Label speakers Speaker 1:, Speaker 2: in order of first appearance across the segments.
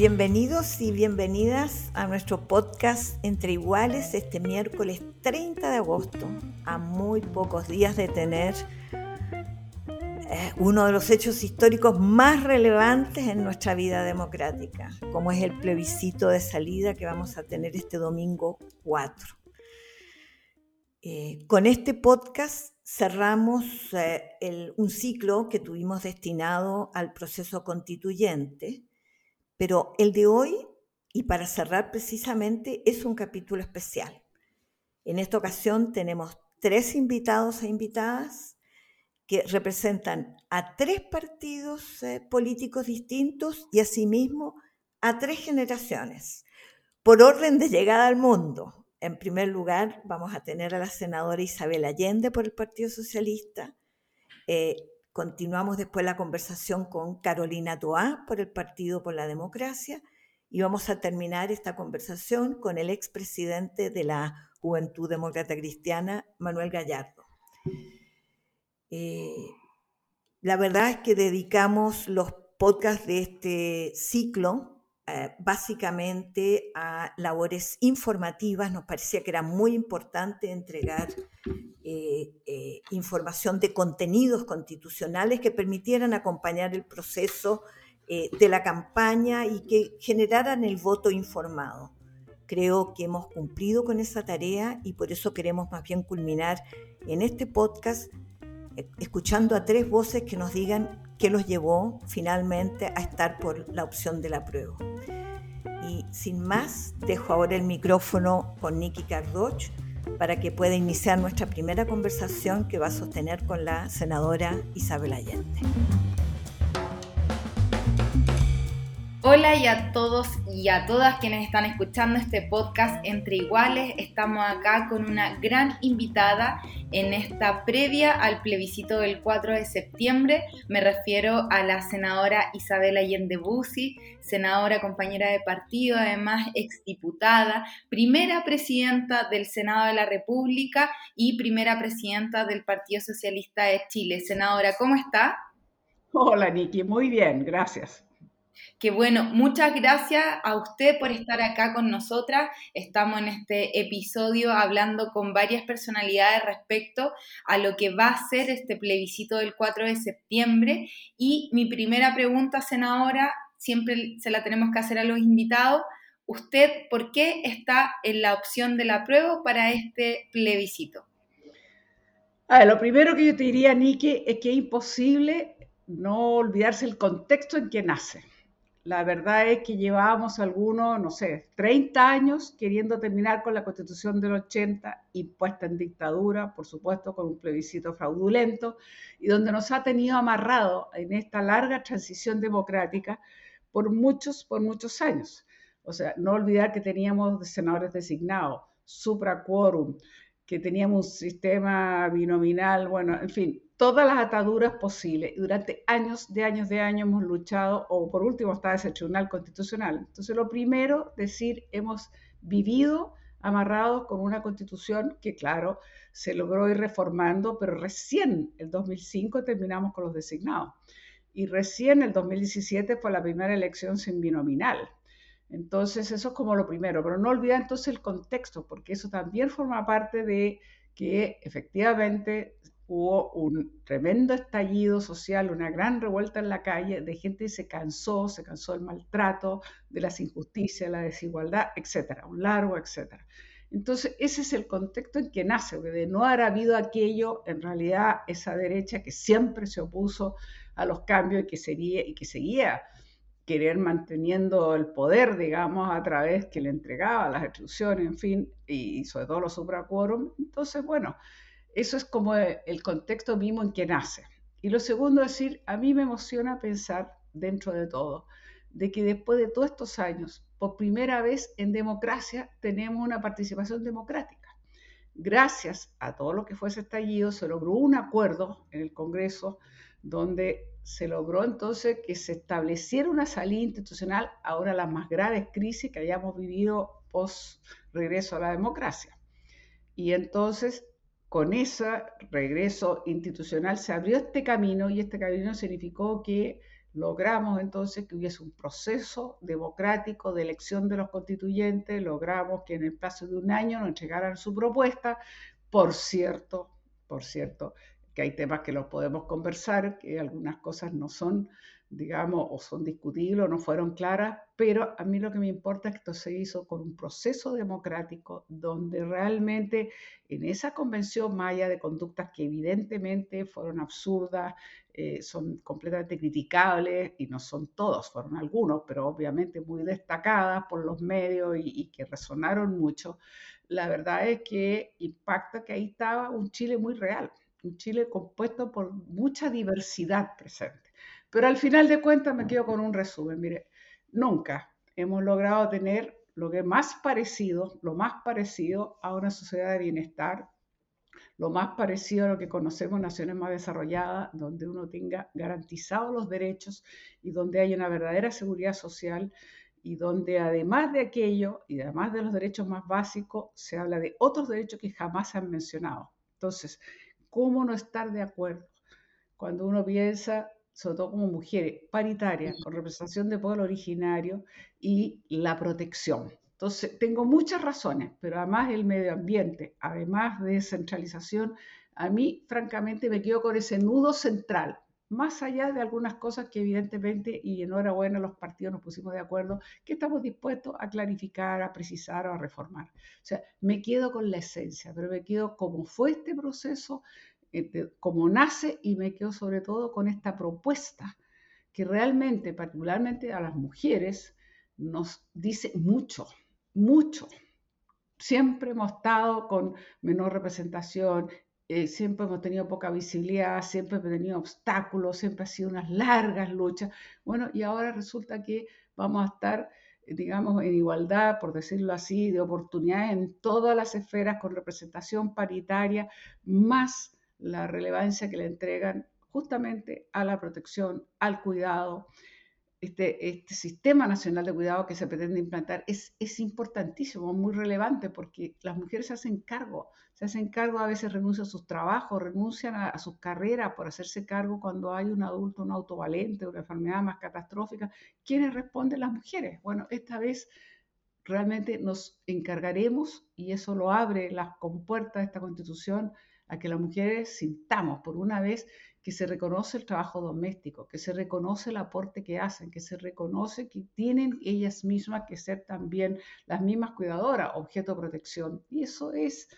Speaker 1: Bienvenidos y bienvenidas a nuestro podcast Entre Iguales este miércoles 30 de agosto, a muy pocos días de tener eh, uno de los hechos históricos más relevantes en nuestra vida democrática, como es el plebiscito de salida que vamos a tener este domingo 4. Eh, con este podcast cerramos eh, un ciclo que tuvimos destinado al proceso constituyente pero el de hoy, y para cerrar precisamente, es un capítulo especial. En esta ocasión tenemos tres invitados e invitadas que representan a tres partidos eh, políticos distintos y asimismo a tres generaciones, por orden de llegada al mundo. En primer lugar, vamos a tener a la senadora Isabel Allende por el Partido Socialista, eh, Continuamos después la conversación con Carolina Toá por el Partido por la Democracia y vamos a terminar esta conversación con el expresidente de la Juventud Demócrata Cristiana, Manuel Gallardo. Eh, la verdad es que dedicamos los podcasts de este ciclo eh, básicamente a labores informativas. Nos parecía que era muy importante entregar eh, eh, información de contenidos constitucionales que permitieran acompañar el proceso de la campaña y que generaran el voto informado. Creo que hemos cumplido con esa tarea y por eso queremos más bien culminar en este podcast escuchando a tres voces que nos digan qué los llevó finalmente a estar por la opción de la prueba. Y sin más, dejo ahora el micrófono con Nicky Cardoch para que pueda iniciar nuestra primera conversación que va a sostener con la senadora Isabel Allende.
Speaker 2: Hola y a todos y a todas quienes están escuchando este podcast Entre Iguales. Estamos acá con una gran invitada en esta previa al plebiscito del 4 de septiembre. Me refiero a la senadora Isabel Allende Bussi, senadora compañera de partido, además exdiputada, primera presidenta del Senado de la República y primera presidenta del Partido Socialista de Chile. Senadora, ¿cómo está?
Speaker 3: Hola Niki, muy bien, gracias
Speaker 2: que bueno, muchas gracias a usted por estar acá con nosotras. Estamos en este episodio hablando con varias personalidades respecto a lo que va a ser este plebiscito del 4 de septiembre. Y mi primera pregunta, senadora, siempre se la tenemos que hacer a los invitados. ¿Usted por qué está en la opción de la prueba para este plebiscito?
Speaker 3: lo primero que yo te diría, Niki, es que es imposible no olvidarse el contexto en que nace. La verdad es que llevábamos algunos, no sé, 30 años queriendo terminar con la constitución del 80, impuesta en dictadura, por supuesto, con un plebiscito fraudulento, y donde nos ha tenido amarrado en esta larga transición democrática por muchos, por muchos años. O sea, no olvidar que teníamos senadores designados, supra quórum, que teníamos un sistema binominal, bueno, en fin, todas las ataduras posibles. Y durante años, de años, de años hemos luchado, o por último está ese tribunal constitucional. Entonces, lo primero, decir, hemos vivido amarrados con una constitución que, claro, se logró ir reformando, pero recién el 2005 terminamos con los designados. Y recién el 2017 fue la primera elección sin binominal. Entonces, eso es como lo primero, pero no olvidar entonces el contexto, porque eso también forma parte de que efectivamente hubo un tremendo estallido social, una gran revuelta en la calle de gente que se cansó, se cansó del maltrato, de las injusticias, la desigualdad, etcétera, un largo etcétera. Entonces, ese es el contexto en que nace, porque de no haber habido aquello, en realidad esa derecha que siempre se opuso a los cambios y que, sería, y que seguía querer manteniendo el poder, digamos, a través que le entregaba las instituciones, en fin, y sobre todo los supraquórum. Entonces, bueno, eso es como el contexto mismo en que nace. Y lo segundo es decir, a mí me emociona pensar dentro de todo, de que después de todos estos años, por primera vez en democracia, tenemos una participación democrática. Gracias a todo lo que fue ese estallido, se logró un acuerdo en el Congreso donde se logró entonces que se estableciera una salida institucional ahora las más graves crisis que hayamos vivido post regreso a la democracia. Y entonces con ese regreso institucional se abrió este camino y este camino significó que logramos entonces que hubiese un proceso democrático de elección de los constituyentes, logramos que en el plazo de un año nos entregaran su propuesta. Por cierto, por cierto, que hay temas que los podemos conversar, que algunas cosas no son digamos, o son discutibles o no fueron claras, pero a mí lo que me importa es que esto se hizo con un proceso democrático donde realmente en esa convención maya de conductas que evidentemente fueron absurdas, eh, son completamente criticables y no son todos, fueron algunos, pero obviamente muy destacadas por los medios y, y que resonaron mucho, la verdad es que impacta que ahí estaba un Chile muy real, un Chile compuesto por mucha diversidad presente pero al final de cuentas me quedo con un resumen. Mire, nunca hemos logrado tener lo que más parecido, lo más parecido a una sociedad de bienestar, lo más parecido a lo que conocemos en naciones más desarrolladas, donde uno tenga garantizados los derechos y donde haya una verdadera seguridad social y donde además de aquello y además de los derechos más básicos, se habla de otros derechos que jamás se han mencionado. Entonces, ¿cómo no estar de acuerdo cuando uno piensa sobre todo como mujeres, paritarias, con representación de pueblo originario y la protección. Entonces, tengo muchas razones, pero además el medio ambiente, además de descentralización, a mí francamente me quedo con ese nudo central, más allá de algunas cosas que evidentemente, y enhorabuena los partidos nos pusimos de acuerdo, que estamos dispuestos a clarificar, a precisar o a reformar. O sea, me quedo con la esencia, pero me quedo como fue este proceso, como nace y me quedo sobre todo con esta propuesta que realmente, particularmente a las mujeres, nos dice mucho, mucho. Siempre hemos estado con menor representación, eh, siempre hemos tenido poca visibilidad, siempre hemos tenido obstáculos, siempre ha sido unas largas luchas. Bueno, y ahora resulta que vamos a estar, digamos, en igualdad, por decirlo así, de oportunidades en todas las esferas con representación paritaria, más la relevancia que le entregan justamente a la protección, al cuidado. Este, este sistema nacional de cuidado que se pretende implantar es, es importantísimo, muy relevante, porque las mujeres se hacen cargo, se hacen cargo, a veces renuncian a sus trabajos, renuncian a, sus carreras por hacerse cargo cuando hay un adulto, un autovalente, una enfermedad más catastrófica. ¿Quiénes responden? Las mujeres. Bueno, esta vez realmente nos encargaremos, y eso lo abre las compuertas de esta constitución, a que las mujeres sintamos por una vez que se reconoce el trabajo doméstico, que se reconoce el aporte que hacen, que se reconoce que tienen ellas mismas que ser también las mismas cuidadoras, objeto de protección. Y eso es,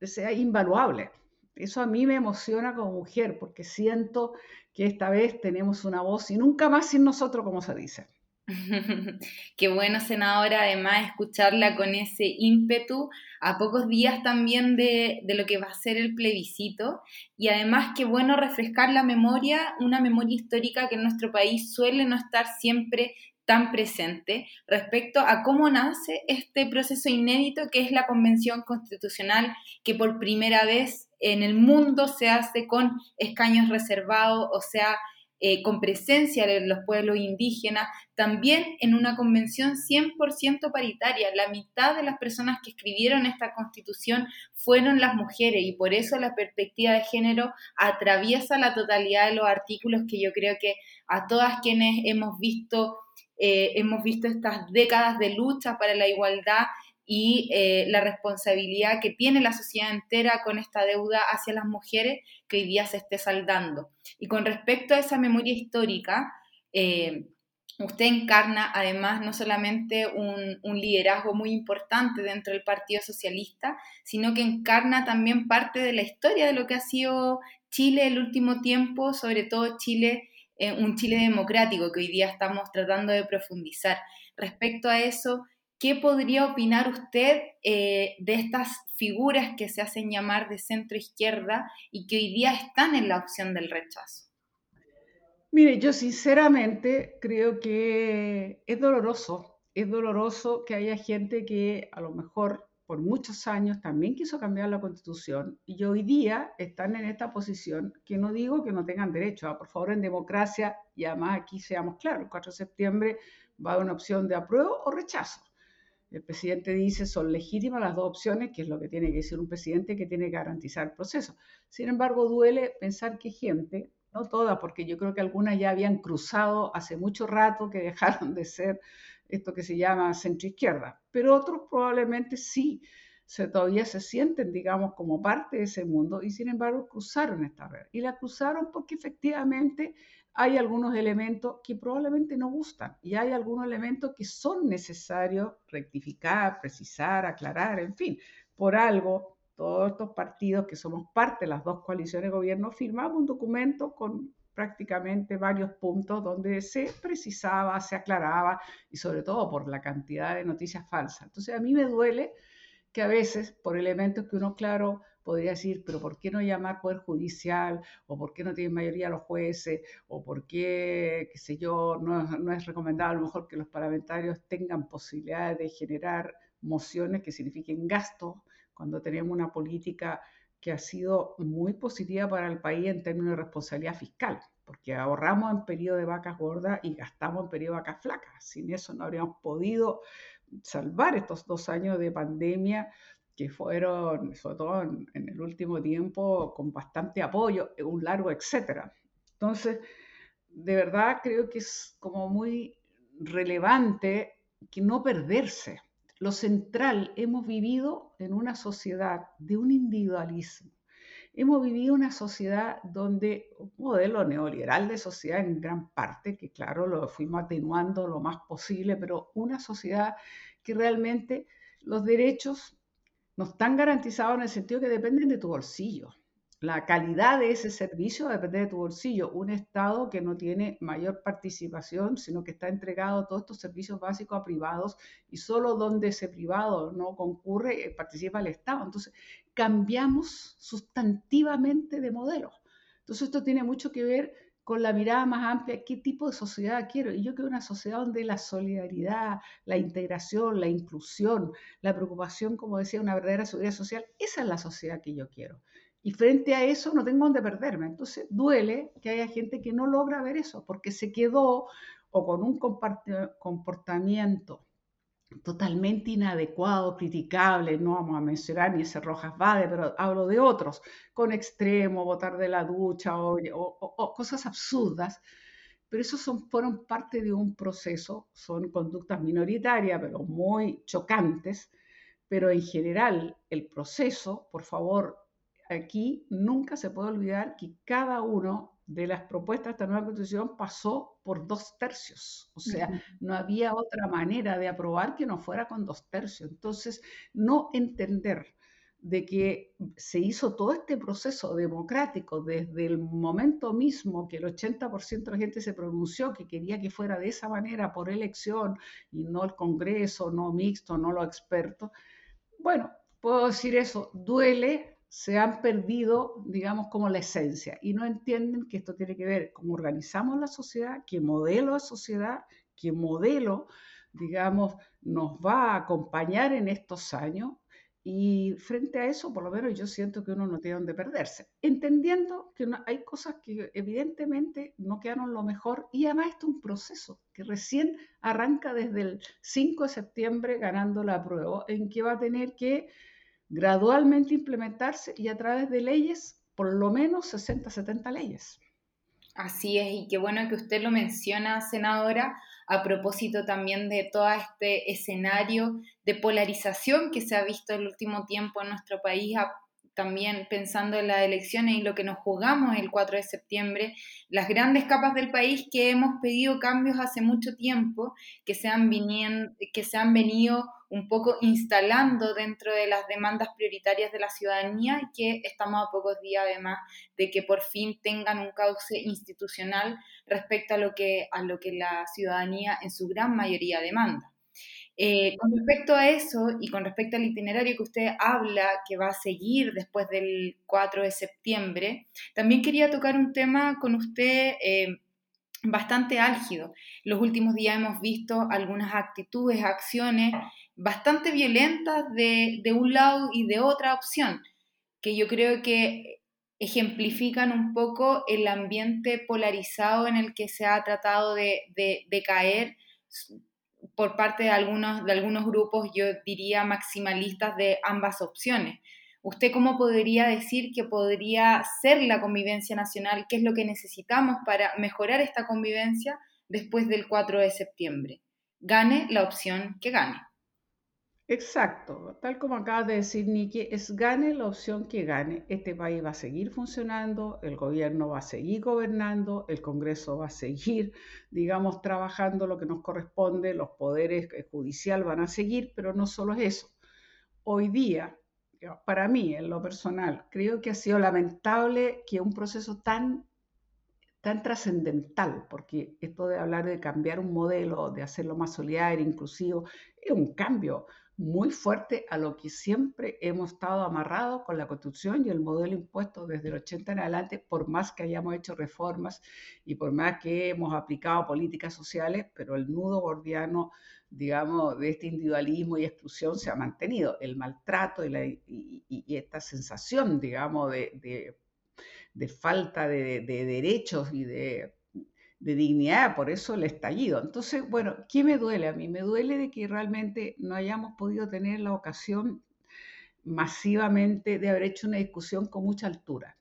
Speaker 3: sea invaluable. Eso a mí me emociona como mujer porque siento que esta vez tenemos una voz y nunca más sin nosotros, como se dice.
Speaker 2: Qué bueno, senadora, además escucharla con ese ímpetu a pocos días también de, lo que va a ser el plebiscito. Y además qué bueno refrescar la memoria, una memoria histórica que en nuestro país suele no estar siempre tan presente respecto a cómo nace este proceso inédito que es la Convención Constitucional que por primera vez en el mundo se hace con escaños reservados, o sea, eh, con presencia de los pueblos indígenas, también en una convención 100% paritaria. La mitad de las personas que escribieron esta constitución fueron las mujeres y por eso la perspectiva de género atraviesa la totalidad de los artículos que yo creo que a todas quienes hemos visto, eh, hemos visto estas décadas de lucha para la igualdad y eh, la responsabilidad que tiene la sociedad entera con esta deuda hacia las mujeres que hoy día se esté saldando. Y con respecto a esa memoria histórica, eh, usted encarna además no solamente un, liderazgo muy importante dentro del Partido Socialista, sino que encarna también parte de la historia de lo que ha sido Chile el último tiempo, sobre todo Chile, eh, un Chile democrático que hoy día estamos tratando de profundizar. Respecto a eso, ¿Qué podría opinar usted eh, de estas figuras que se hacen llamar de centro izquierda y que hoy día están en la opción del rechazo?
Speaker 3: Mire, yo sinceramente creo que es doloroso, es doloroso que haya gente que a lo mejor por muchos años también quiso cambiar la constitución y hoy día están en esta posición que no digo que no tengan derecho, ¿ah? por favor en democracia y además aquí seamos claros, el 4 de septiembre va a haber una opción de apruebo o rechazo. El presidente dice son legítimas las dos opciones, que es lo que tiene que decir un presidente que tiene que garantizar el proceso. Sin embargo, duele pensar que gente, no toda, porque yo creo que algunas ya habían cruzado hace mucho rato que dejaron de ser esto que se llama centroizquierda, pero otros probablemente sí se, todavía se sienten, digamos, como parte de ese mundo y sin embargo cruzaron esta red. Y la cruzaron porque efectivamente hay algunos elementos que probablemente no gustan y hay algunos elementos que son necesarios rectificar, precisar, aclarar, en fin, por algo. Todos estos partidos que somos parte de las dos coaliciones de gobierno firmamos un documento con prácticamente varios puntos donde se precisaba, se aclaraba y sobre todo por la cantidad de noticias falsas. Entonces a mí me duele que a veces por elementos que uno, claro, podría decir, pero ¿por qué no llamar poder judicial? ¿O por qué no tienen mayoría los jueces? ¿O por qué, qué sé yo, no, no es recomendable a lo mejor que los parlamentarios tengan posibilidad de generar mociones que signifiquen gasto cuando tenemos una política que ha sido muy positiva para el país en términos de responsabilidad fiscal, porque ahorramos en periodo de vacas gordas y gastamos en periodo de vacas flacas. Sin eso no habríamos podido salvar estos dos años de pandemia que fueron, sobre todo en, en, el último tiempo, con bastante apoyo, un largo etcétera. Entonces, de verdad creo que es como muy relevante que no perderse, lo central, hemos vivido en una sociedad de un individualismo. Hemos vivido una sociedad donde un modelo neoliberal de sociedad en gran parte, que claro, lo fuimos atenuando lo más posible, pero una sociedad que realmente los derechos no están garantizados en el sentido que dependen de tu bolsillo. La calidad de ese servicio depende de tu bolsillo. Un Estado que no tiene mayor participación, sino que está entregado todos estos servicios básicos a privados y solo donde ese privado no concurre eh, participa el Estado. Entonces, cambiamos sustantivamente de modelo. Entonces, esto tiene mucho que ver con la mirada más amplia, qué tipo de sociedad quiero. Y yo quiero una sociedad donde la solidaridad, la integración, la inclusión, la preocupación, como decía, una verdadera seguridad social, esa es la sociedad que yo quiero. Y frente a eso no tengo dónde perderme. Entonces duele que haya gente que no logra ver eso porque se quedó o con un comportamiento totalmente inadecuado, criticable, no vamos a mencionar ni ese Rojas Vade, pero hablo de otros, con extremo, botar de la ducha o, cosas absurdas, pero esos son, fueron parte de un proceso, son conductas minoritarias, pero muy chocantes, pero en general el proceso, por favor, aquí nunca se puede olvidar que cada uno de las propuestas de esta nueva constitución pasó por dos tercios. O sea, no había otra manera de aprobar que no fuera con dos tercios. Entonces, no entender de que se hizo todo este proceso democrático desde el momento mismo que el 80% de la gente se pronunció que quería que fuera de esa manera por elección y no el Congreso, no mixto, no los expertos. Bueno, puedo decir eso, duele, se han perdido, digamos, como la esencia y no entienden que esto tiene que ver cómo organizamos la sociedad, qué modelo de sociedad, qué modelo, digamos, nos va a acompañar en estos años y frente a eso, por lo menos yo siento que uno no tiene dónde perderse, entendiendo que hay cosas que evidentemente no quedaron lo mejor y además esto es un proceso que recién arranca desde el 5 de septiembre ganando la prueba, en que va a tener que gradualmente implementarse y a través de leyes, por lo menos 60, 70 leyes.
Speaker 2: Así es, y qué bueno que usted lo menciona, senadora, a propósito también de todo este escenario de polarización que se ha visto el último tiempo en nuestro país también pensando en las elecciones y lo que nos jugamos el 4 de septiembre, las grandes capas del país que hemos pedido cambios hace mucho tiempo, que se han, que se han venido un poco instalando dentro de las demandas prioritarias de la ciudadanía que estamos a pocos días además de que por fin tengan un cauce institucional respecto a lo que, a lo que la ciudadanía en su gran mayoría demanda. Eh, con respecto a eso y con respecto al itinerario que usted habla que va a seguir después del 4 de septiembre, también quería tocar un tema con usted eh, bastante álgido. Los últimos días hemos visto algunas actitudes, acciones bastante violentas de, un lado y de otra opción, que yo creo que ejemplifican un poco el ambiente polarizado en el que se ha tratado de, de caer por parte de algunos, de algunos grupos, yo diría, maximalistas de ambas opciones. ¿Usted cómo podría decir que podría ser la convivencia nacional? ¿Qué es lo que necesitamos para mejorar esta convivencia después del 4 de septiembre? Gane la opción que gane.
Speaker 3: Exacto, tal como acabas de decir, Niki, es gane la opción que gane. Este país va a seguir funcionando, el gobierno va a seguir gobernando, el Congreso va a seguir, digamos, trabajando lo que nos corresponde, los poderes judicial van a seguir, pero no solo es eso. Hoy día, para mí, en lo personal, creo que ha sido lamentable que un proceso tan tan trascendental, porque esto de hablar de cambiar un modelo, de hacerlo más solidario, inclusivo, es un cambio muy fuerte a lo que siempre hemos estado amarrados con la Constitución y el modelo impuesto desde el 80 en adelante, por más que hayamos hecho reformas y por más que hemos aplicado políticas sociales, pero el nudo gordiano, digamos, de este individualismo y exclusión se ha mantenido. El maltrato y, esta sensación, digamos, de, falta de derechos y de de dignidad, por eso el estallido. Entonces, bueno, ¿qué me duele a mí? Me duele de que realmente no hayamos podido tener la ocasión masivamente de haber hecho una discusión con mucha altura.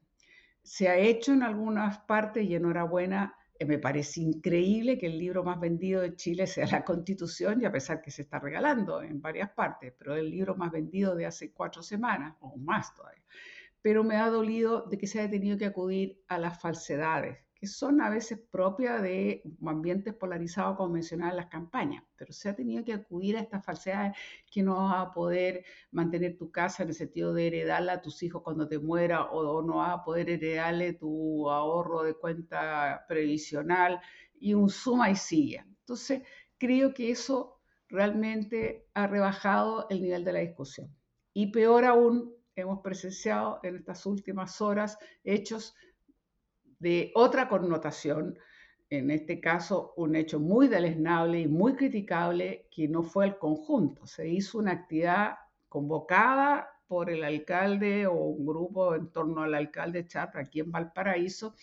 Speaker 3: Se ha hecho en algunas partes y enhorabuena, eh, me parece increíble que el libro más vendido de Chile sea la Constitución, y a pesar que se está regalando en varias partes, pero el libro más vendido de hace cuatro semanas o más todavía. Pero me ha dolido de que se haya tenido que acudir a las falsedades que son a veces propias de ambientes polarizados, como mencionaba en las campañas, pero se ha tenido que acudir a estas falsedades que no vas a poder mantener tu casa en el sentido de heredarla a tus hijos cuando te muera o, no vas a poder heredarle tu ahorro de cuenta previsional y un suma y sigue. Entonces, creo que eso realmente ha rebajado el nivel de la discusión. Y peor aún, hemos presenciado en estas últimas horas hechos de otra connotación, en este caso un hecho muy deleznable y muy criticable que no fue el conjunto. Se hizo una actividad convocada por el alcalde o un grupo en torno al alcalde Chatra aquí en Valparaíso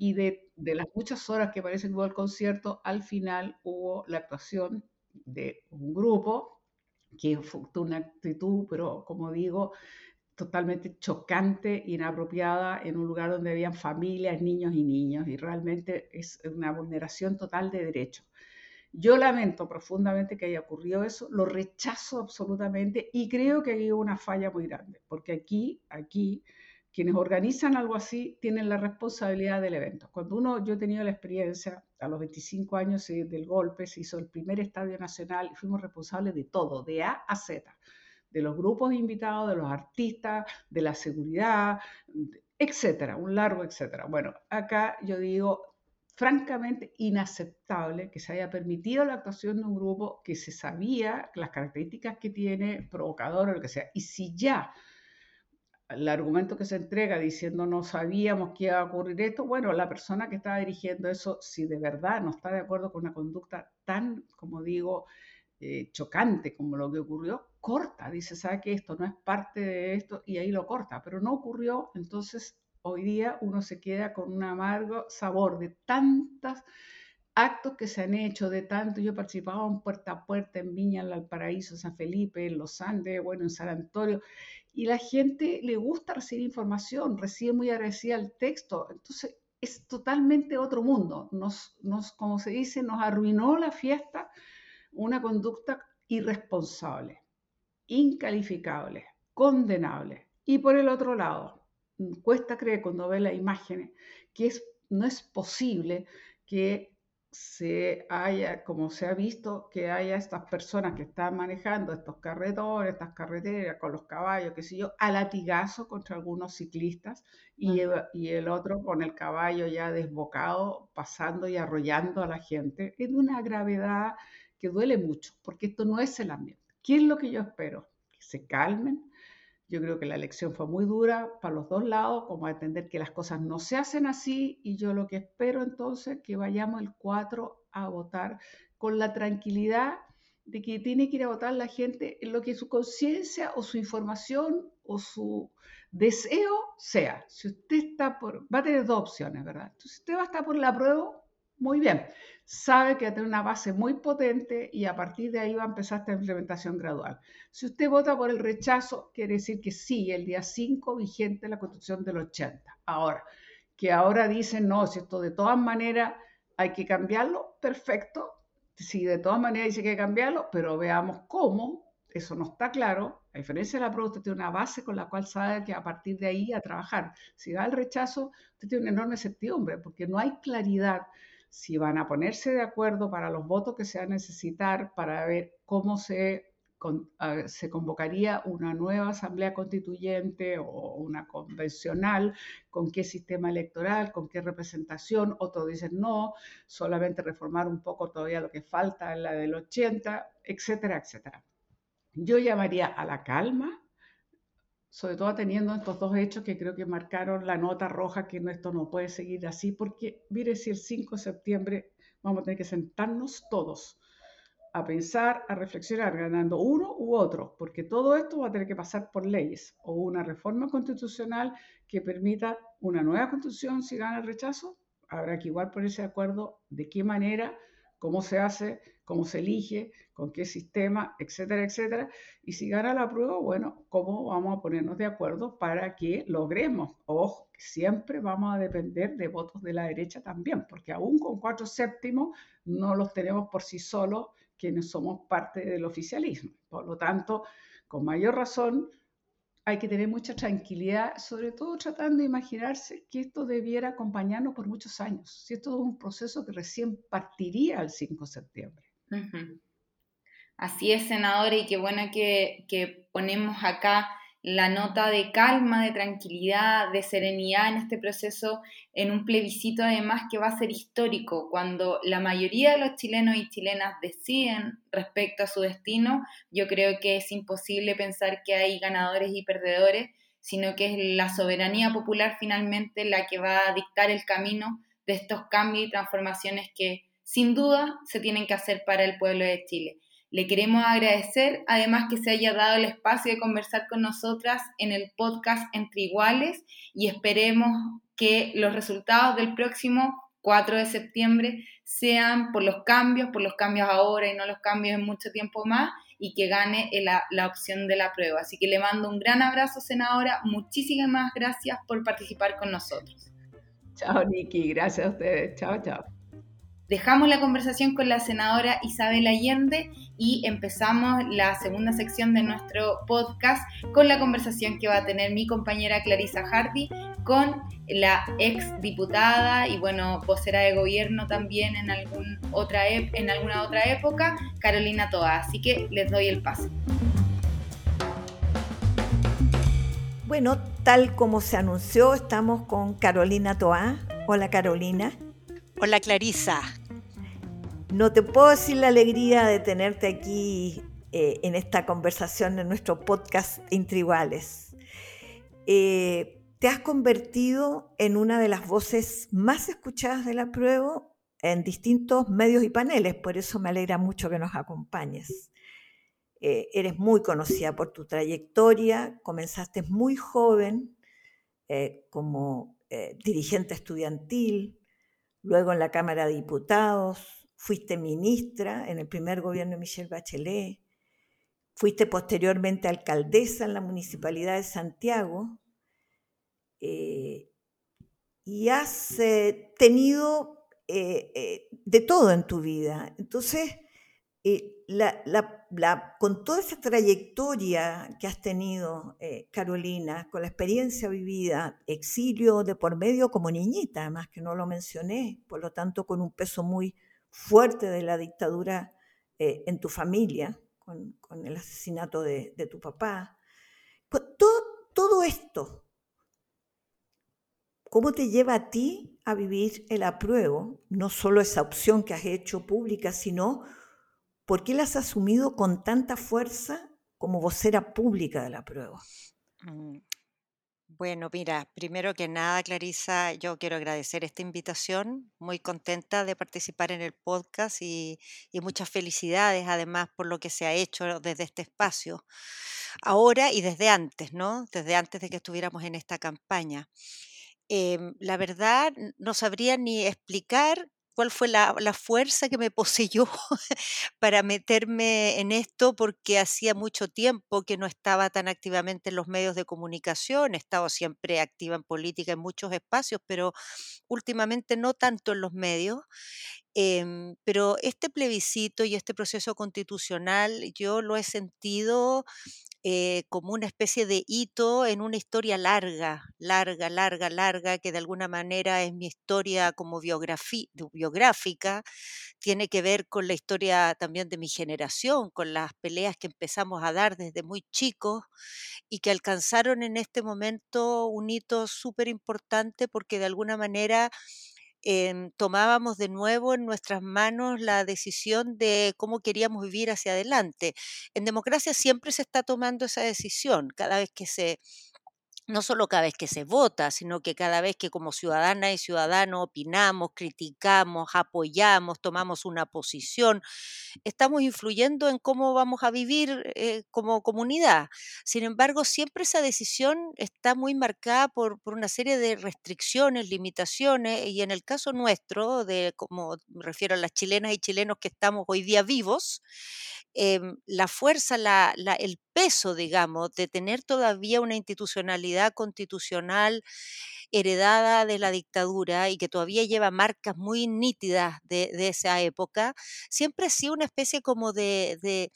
Speaker 3: y de, las muchas horas que parece que hubo el concierto, al final hubo la actuación de un grupo que fue una actitud, pero como digo, totalmente chocante, inapropiada, en un lugar donde habían familias, niños y niños, y realmente es una vulneración total de derechos. Yo lamento profundamente que haya ocurrido eso, lo rechazo absolutamente y creo que hay una falla muy grande, porque aquí, aquí, quienes organizan algo así tienen la responsabilidad del evento. Cuando uno, yo he tenido la experiencia, a los 25 años del golpe, se hizo el primer estadio nacional y fuimos responsables de todo, de A a Z de los grupos invitados, de los artistas, de la seguridad, etcétera, un largo etcétera. Bueno, acá yo digo, francamente inaceptable que se haya permitido la actuación de un grupo que se sabía las características que tiene, provocador o lo que sea. Y si ya el argumento que se entrega diciendo no sabíamos que iba a ocurrir esto, bueno, la persona que estaba dirigiendo eso, si de verdad no está de acuerdo con una conducta tan, como digo, eh, chocante como lo que ocurrió, corta, dice, ¿sabe que esto no es parte de esto? Y ahí lo corta, pero no ocurrió, entonces hoy día uno se queda con un amargo sabor de tantos actos que se han hecho, de tanto, yo participaba en puerta a puerta en Viña, en Valparaíso, San Felipe, en Los Andes, bueno, en San Antonio, y la gente le gusta recibir información, recibe muy agradecida el texto, entonces es totalmente otro mundo, nos, nos, como se dice, nos arruinó la fiesta una conducta irresponsable, incalificable, condenable. Y por el otro lado, cuesta creer cuando ve las imágenes que es, no es posible que se haya, como se ha visto, que haya estas personas que están manejando estos carretones, estas carreteras con los caballos, qué sé yo, a latigazo contra algunos ciclistas y, y, el otro con el caballo ya desbocado, pasando y arrollando a la gente. Es de una gravedad que duele mucho, porque esto no es el ambiente. ¿Qué es lo que yo espero? Que se calmen, Yo creo que la elección fue muy dura para los dos lados, como a entender que las cosas no se hacen así y yo lo que espero entonces que vayamos el 4 a votar con la tranquilidad de que tiene que ir a votar la gente en lo que su conciencia o su información o su deseo sea. Si usted está por, va a tener dos opciones, ¿verdad? Entonces, usted va a estar por la prueba, muy bien. Sabe que va a tener una base muy potente y a partir de ahí va a empezar esta implementación gradual. Si usted vota por el rechazo, quiere decir que sí, el día 5 vigente la constitución del 80. Ahora, que ahora dicen, no, si esto de todas maneras hay que cambiarlo, perfecto, si de todas maneras dice que hay que cambiarlo, pero veamos cómo, eso no está claro. A diferencia de la prueba, usted tiene una base con la cual sabe que a partir de ahí a trabajar. Si da el rechazo, usted tiene una enorme certidumbre, porque no hay claridad si van a ponerse de acuerdo para los votos que se van a necesitar para ver cómo se se convocaría una nueva asamblea constituyente o una convencional, con qué sistema electoral, con qué representación, otros dicen no, solamente reformar un poco todavía lo que falta en la del 80, etcétera, etcétera. Yo llamaría a la calma, sobre todo teniendo estos dos hechos que creo que marcaron la nota roja que esto no puede seguir así, porque mire si el 5 de septiembre vamos a tener que sentarnos todos a pensar, a reflexionar, ganando uno u otro, porque todo esto va a tener que pasar por leyes o una reforma constitucional que permita una nueva constitución si gana el rechazo. Habrá que igual ponerse de acuerdo de qué manera, cómo se hace, cómo se elige, con qué sistema, etcétera, etcétera. Y si gana la prueba, bueno, cómo vamos a ponernos de acuerdo para que logremos. Ojo, siempre vamos a depender de votos de la derecha también, porque aún con cuatro séptimos no los tenemos por sí solos quienes somos parte del oficialismo. Por lo tanto, con mayor razón, hay que tener mucha tranquilidad, sobre todo tratando de imaginarse que esto debiera acompañarnos por muchos años, si esto es un proceso que recién partiría el 5 de septiembre.
Speaker 2: Así es, senadora, y qué bueno que, que ponemos acá la nota de calma, de tranquilidad, de serenidad en este proceso, en un plebiscito además que va a ser histórico, cuando la mayoría de los chilenos y chilenas deciden respecto a su destino, yo creo que es imposible pensar que hay ganadores y perdedores, sino que es la soberanía popular finalmente la que va a dictar el camino de estos cambios y transformaciones que sin duda se tienen que hacer para el pueblo de Chile. Le queremos agradecer además que se haya dado el espacio de conversar con nosotras en el podcast Entre Iguales y esperemos que los resultados del próximo 4 de septiembre sean por los cambios, por los cambios ahora y no los cambios en mucho tiempo más y que gane la, opción de la prueba. Así que le mando un gran abrazo, senadora. Muchísimas gracias por participar con nosotros.
Speaker 3: Chao, Niki. Gracias a ustedes. Chao, chao.
Speaker 2: Dejamos la conversación con la senadora Isabel Allende y empezamos la segunda sección de nuestro podcast con la conversación que va a tener mi compañera Clarisa Hardy con la ex diputada y bueno, vocera de gobierno también en, algún otra en alguna otra época, Carolina Toa. Así que les doy el paso.
Speaker 1: Bueno, tal como se anunció, estamos con Carolina Toa. Hola Carolina.
Speaker 4: Hola Clarisa.
Speaker 1: No te puedo decir la alegría de tenerte aquí eh, en esta conversación en nuestro podcast Intriguales. Eh, te has convertido en una de las voces más escuchadas de la prueba en distintos medios y paneles, por eso me alegra mucho que nos acompañes. Eh, eres muy conocida por tu trayectoria, comenzaste muy joven como dirigente estudiantil, luego en la Cámara de Diputados, fuiste ministra en el primer gobierno de Michelle Bachelet, fuiste posteriormente alcaldesa en la Municipalidad de Santiago eh, y has eh, tenido eh, de todo en tu vida. Entonces, con toda esa trayectoria que has tenido, eh, Carolina, con la experiencia vivida, exilio de por medio como niñita, además que no lo mencioné, por lo tanto con un peso muy fuerte de la dictadura eh, en tu familia, con, el asesinato de, tu papá. Pues todo, todo esto, ¿cómo te lleva a ti a vivir el apruebo? No solo esa opción que has hecho pública, sino ¿por qué la has asumido con tanta fuerza como vocera pública de la prueba?
Speaker 4: Mm, bueno, mira, primero que nada, Clarisa, yo quiero agradecer esta invitación, muy contenta de participar en el podcast y, muchas felicidades además por lo que se ha hecho desde este espacio, ahora y desde antes, ¿no? Desde antes de que estuviéramos en esta campaña. Em, la verdad, no sabría ni explicar cuál fue la, la fuerza que me poseyó para meterme en esto, porque hacía mucho tiempo que no estaba tan activamente en los medios de comunicación, he estado siempre activa en política en muchos espacios, pero últimamente no tanto en los medios. Em, pero este plebiscito y este proceso constitucional yo lo he sentido eh, como una especie de hito en una historia larga, larga, larga, larga, que de alguna manera es mi historia como biográfica, tiene que ver con la historia también de mi generación, con las peleas que empezamos a dar desde muy chicos y que alcanzaron en este momento un hito súper importante porque de alguna manera em, tomábamos de nuevo en nuestras manos la decisión de cómo queríamos vivir hacia adelante. En democracia siempre se está tomando esa decisión, cada vez que se no solo cada vez que se vota, sino que cada vez que como ciudadana y ciudadano opinamos, criticamos, apoyamos, tomamos una posición, estamos influyendo en cómo vamos a vivir eh, como comunidad. Sin embargo, siempre esa decisión está muy marcada por, por una serie de restricciones, limitaciones, y en el caso nuestro, de como me refiero a las chilenas y chilenos que estamos hoy día vivos, em, la fuerza, la- el peso, digamos, de tener todavía una institucionalidad constitucional heredada de la dictadura y que todavía lleva marcas muy nítidas de, esa época, siempre ha sido una especie como de,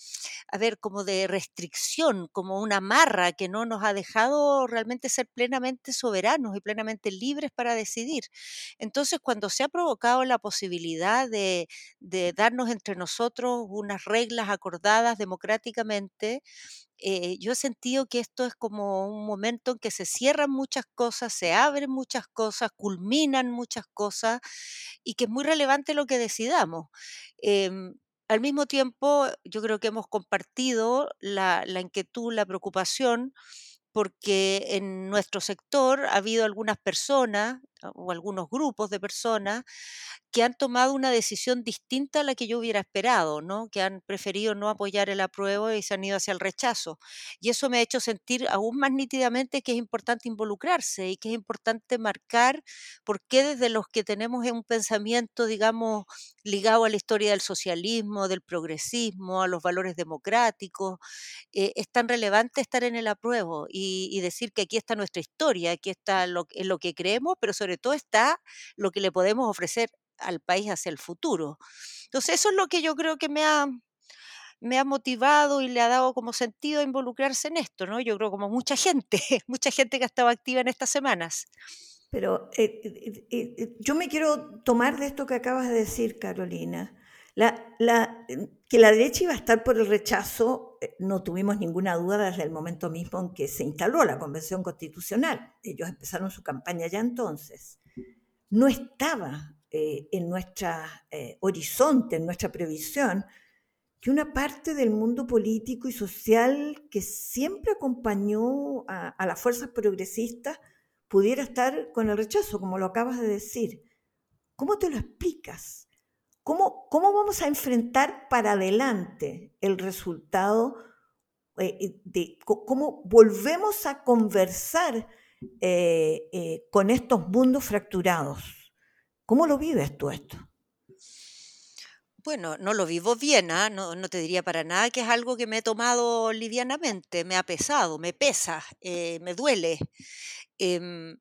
Speaker 4: a ver, como de restricción, como una marra que no nos ha dejado realmente ser plenamente soberanos y plenamente libres para decidir. Entonces, cuando se ha provocado la posibilidad de darnos entre nosotros unas reglas acordadas democráticamente, eh, yo he sentido que esto es como un momento en que se cierran muchas cosas, se abren muchas cosas, culminan muchas cosas y que es muy relevante lo que decidamos. Em, al mismo tiempo, yo creo que hemos compartido la, la inquietud, la preocupación, porque en nuestro sector ha habido algunas personas o algunos grupos de personas que han tomado una decisión distinta a la que yo hubiera esperado, ¿no? Que han preferido no apoyar el apruebo y se han ido hacia el rechazo. Y eso me ha hecho sentir aún más nítidamente que es importante involucrarse y que es importante marcar por qué desde los que tenemos un pensamiento, digamos, ligado a la historia del socialismo, del progresismo, a los valores democráticos, eh, es tan relevante estar en el apruebo y, y decir que aquí está nuestra historia, aquí está lo, en lo que creemos, pero sobre todo está lo que le podemos ofrecer al país hacia el futuro. Entonces, eso es lo que yo creo que me ha, me ha motivado y le ha dado como sentido involucrarse en esto, ¿no? Yo creo como mucha gente, mucha gente que ha estado activa en estas semanas.
Speaker 1: Pero eh, eh, eh, yo me quiero tomar de esto que acabas de decir, Carolina. Que la derecha iba a estar por el rechazo, no tuvimos ninguna duda desde el momento mismo en que se instaló la Convención Constitucional. Ellos empezaron su campaña ya entonces. No estaba eh, en nuestro eh, horizonte, en nuestra previsión, que una parte del mundo político y social que siempre acompañó a las fuerzas progresistas pudiera estar con el rechazo, como lo acabas de decir. ¿Cómo te lo explicas? ¿Cómo, cómo vamos a enfrentar para adelante el resultado eh, de cómo volvemos a conversar eh, eh, con estos mundos fracturados? ¿Cómo lo vives tú esto?
Speaker 4: Bueno, no lo vivo bien, ¿ah? no, no te diría para nada que es algo que me he tomado livianamente, me ha pesado, me pesa, me duele. Em,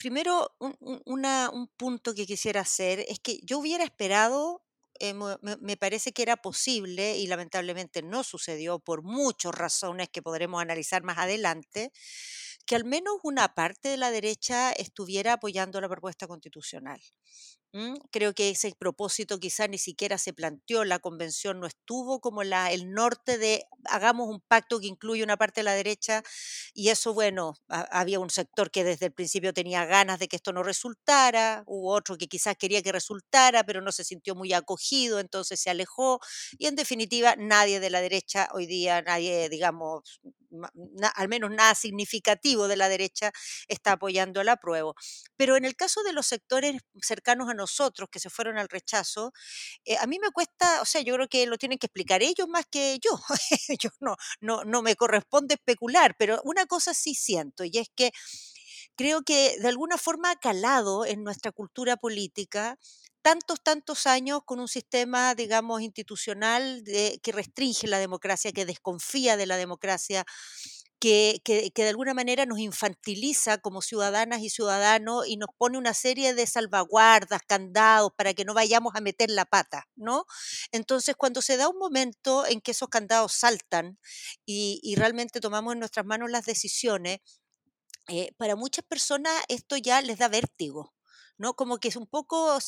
Speaker 4: primero, un, punto que quisiera hacer es que yo hubiera esperado, eh, me, me parece que era posible y lamentablemente no sucedió por muchas razones que podremos analizar más adelante, que al menos una parte de la derecha estuviera apoyando la propuesta constitucional. ¿M? Creo que ese propósito quizá ni siquiera se planteó, la convención no estuvo como la, el norte de hagamos un pacto que incluye una parte de la derecha y eso, bueno, ha- había un sector que desde el principio tenía ganas de que esto no resultara, hubo otro que quizás quería que resultara, pero no se sintió muy acogido, entonces se alejó y en definitiva nadie de la derecha hoy día, nadie, digamos, al menos nada significativo de la derecha está apoyando el apruebo. Pero en el caso de los sectores cercanos a nosotros que se fueron al rechazo, eh, a mí me cuesta, o sea, yo creo que lo tienen que explicar ellos más que yo. yo no, no, no me corresponde especular, pero una cosa sí siento y es que creo que de alguna forma ha calado en nuestra cultura política tantos, tantos años con un sistema, digamos, institucional que restringe la democracia, que desconfía de la democracia, que, que, de alguna manera nos infantiliza como ciudadanas y ciudadanos y nos pone una serie de salvaguardas, candados, para que no vayamos a meter la pata, ¿no? Entonces, cuando se da un momento en que esos candados saltan y, y realmente tomamos en nuestras manos las decisiones, eh, para muchas personas esto ya les da vértigo. ¿No? Como que es un poco,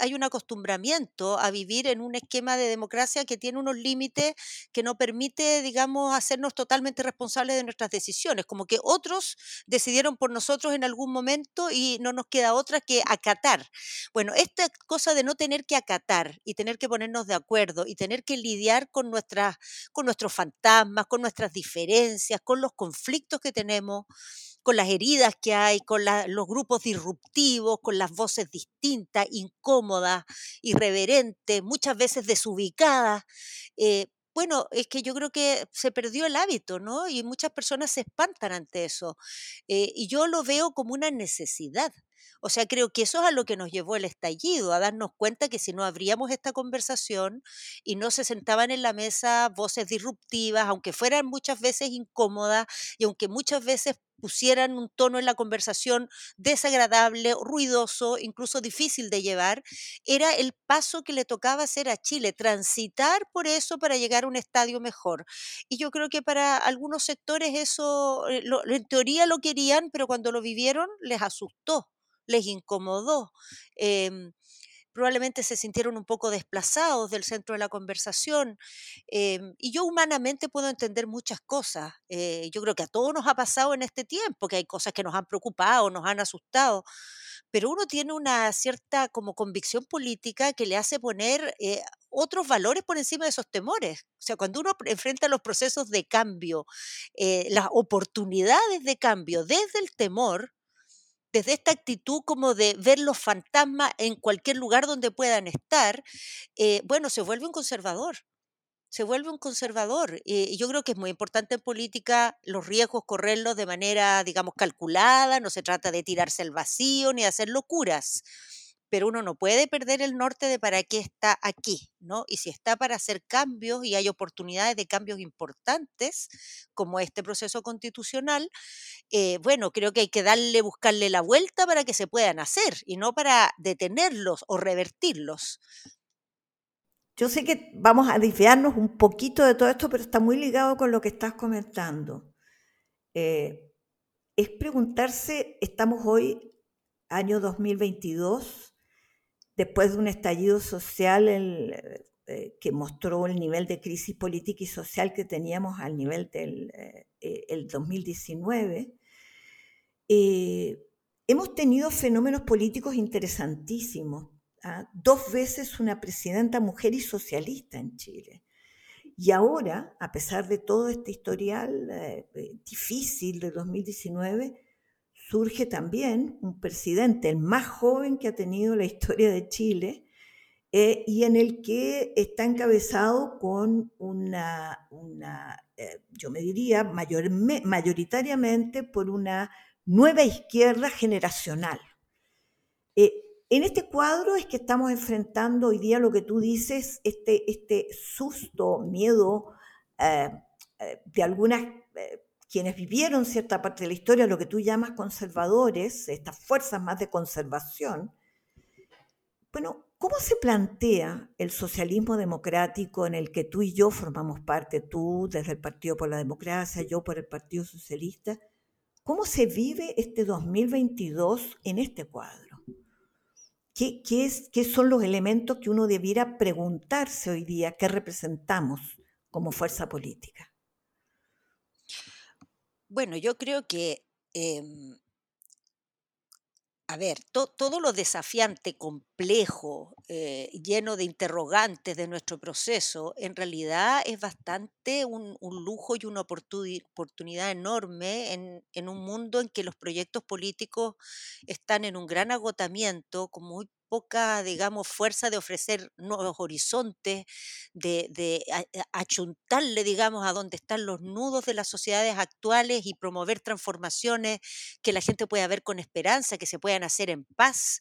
Speaker 4: hay un acostumbramiento a vivir en un esquema de democracia que tiene unos límites que no permite, digamos, hacernos totalmente responsables de nuestras decisiones, como que otros decidieron por nosotros en algún momento y no nos queda otra que acatar. Bueno, esta cosa de no tener que acatar y tener que ponernos de acuerdo y tener que lidiar con, nuestras, con nuestros fantasmas, con nuestras diferencias, con los conflictos que tenemos, con las heridas que hay, con los grupos disruptivos, con las voces distintas, incómodas, irreverentes, muchas veces desubicadas. Eh, bueno, es que yo creo que se perdió el hábito, ¿no? Y muchas personas se espantan ante eso. Eh, y yo lo veo como una necesidad. O sea, creo que eso es a lo que nos llevó el estallido, a darnos cuenta que si no abríamos esta conversación y no se sentaban en la mesa voces disruptivas, aunque fueran muchas veces incómodas y aunque muchas veces pusieran un tono en la conversación desagradable, ruidoso, incluso difícil de llevar, era el paso que le tocaba hacer a Chile, transitar por eso para llegar a un estadio mejor. Y yo creo que para algunos sectores eso, eh, en teoría lo querían, pero cuando lo vivieron les asustó, les incomodó. Em, probablemente se sintieron un poco desplazados del centro de la conversación. Em, y yo humanamente puedo entender muchas cosas. Eh, yo creo que a todos nos ha pasado en este tiempo, que hay cosas que nos han preocupado, nos han asustado, pero uno tiene una cierta como convicción política que le hace poner eh, otros valores por encima de esos temores. O sea, cuando uno enfrenta los procesos de cambio, eh, las oportunidades de cambio desde el temor, desde esta actitud como de ver los fantasmas en cualquier lugar donde puedan estar, eh, bueno, se vuelve un conservador. Se vuelve un conservador. Eh, yo creo que es muy importante en política los riesgos correrlos de manera, digamos, calculada. No se trata de tirarse al vacío ni de hacer locuras pero uno no puede perder el norte de para qué está aquí, ¿no? Y si está para hacer cambios y hay oportunidades de cambios importantes, como este proceso constitucional, eh, bueno, creo que hay que darle, buscarle la vuelta para que se puedan hacer y no para detenerlos o revertirlos.
Speaker 1: Yo sé que vamos a desviarnos un poquito de todo esto, pero está muy ligado con lo que estás comentando. Eh, es preguntarse, estamos hoy, año 2022, después de un estallido social eh, que mostró el nivel de crisis política y social que teníamos al nivel del 2019, eh, eh, hemos tenido fenómenos políticos interesantísimos. ¿ah? Dos veces una presidenta mujer y socialista en Chile. Y ahora, a pesar de todo este historial difícil de 2019, surge también un presidente, el más joven que ha tenido la historia de Chile, eh, y en el que está encabezado con una, eh, yo me diría, mayoritariamente por una nueva izquierda generacional. Eh, en este cuadro es que estamos enfrentando hoy día lo que tú dices, este, este susto, miedo de algunas quienes vivieron cierta parte de la historia, lo que tú llamas conservadores, estas fuerzas más de conservación, bueno, ¿cómo se plantea el socialismo democrático en el que tú y yo formamos parte, tú desde el Partido por la Democracia, yo por el Partido Socialista? ¿Cómo se vive este 2022 en este cuadro? ¿Qué, qué, ¿Qué son los elementos que uno debiera preguntarse hoy día que representamos como fuerza política?
Speaker 4: Bueno, yo creo que em, a ver, todo lo desafiante, complejo, eh, lleno de interrogantes de nuestro proceso, en realidad es bastante un, lujo y una oportunidad enorme en, en, un mundo en que los proyectos políticos están en un gran agotamiento, con muy poca, digamos, fuerza de ofrecer nuevos horizontes, de, de achuntarle, digamos, a donde están los nudos de las sociedades actuales y promover transformaciones que la gente pueda ver con esperanza, que se puedan hacer en paz,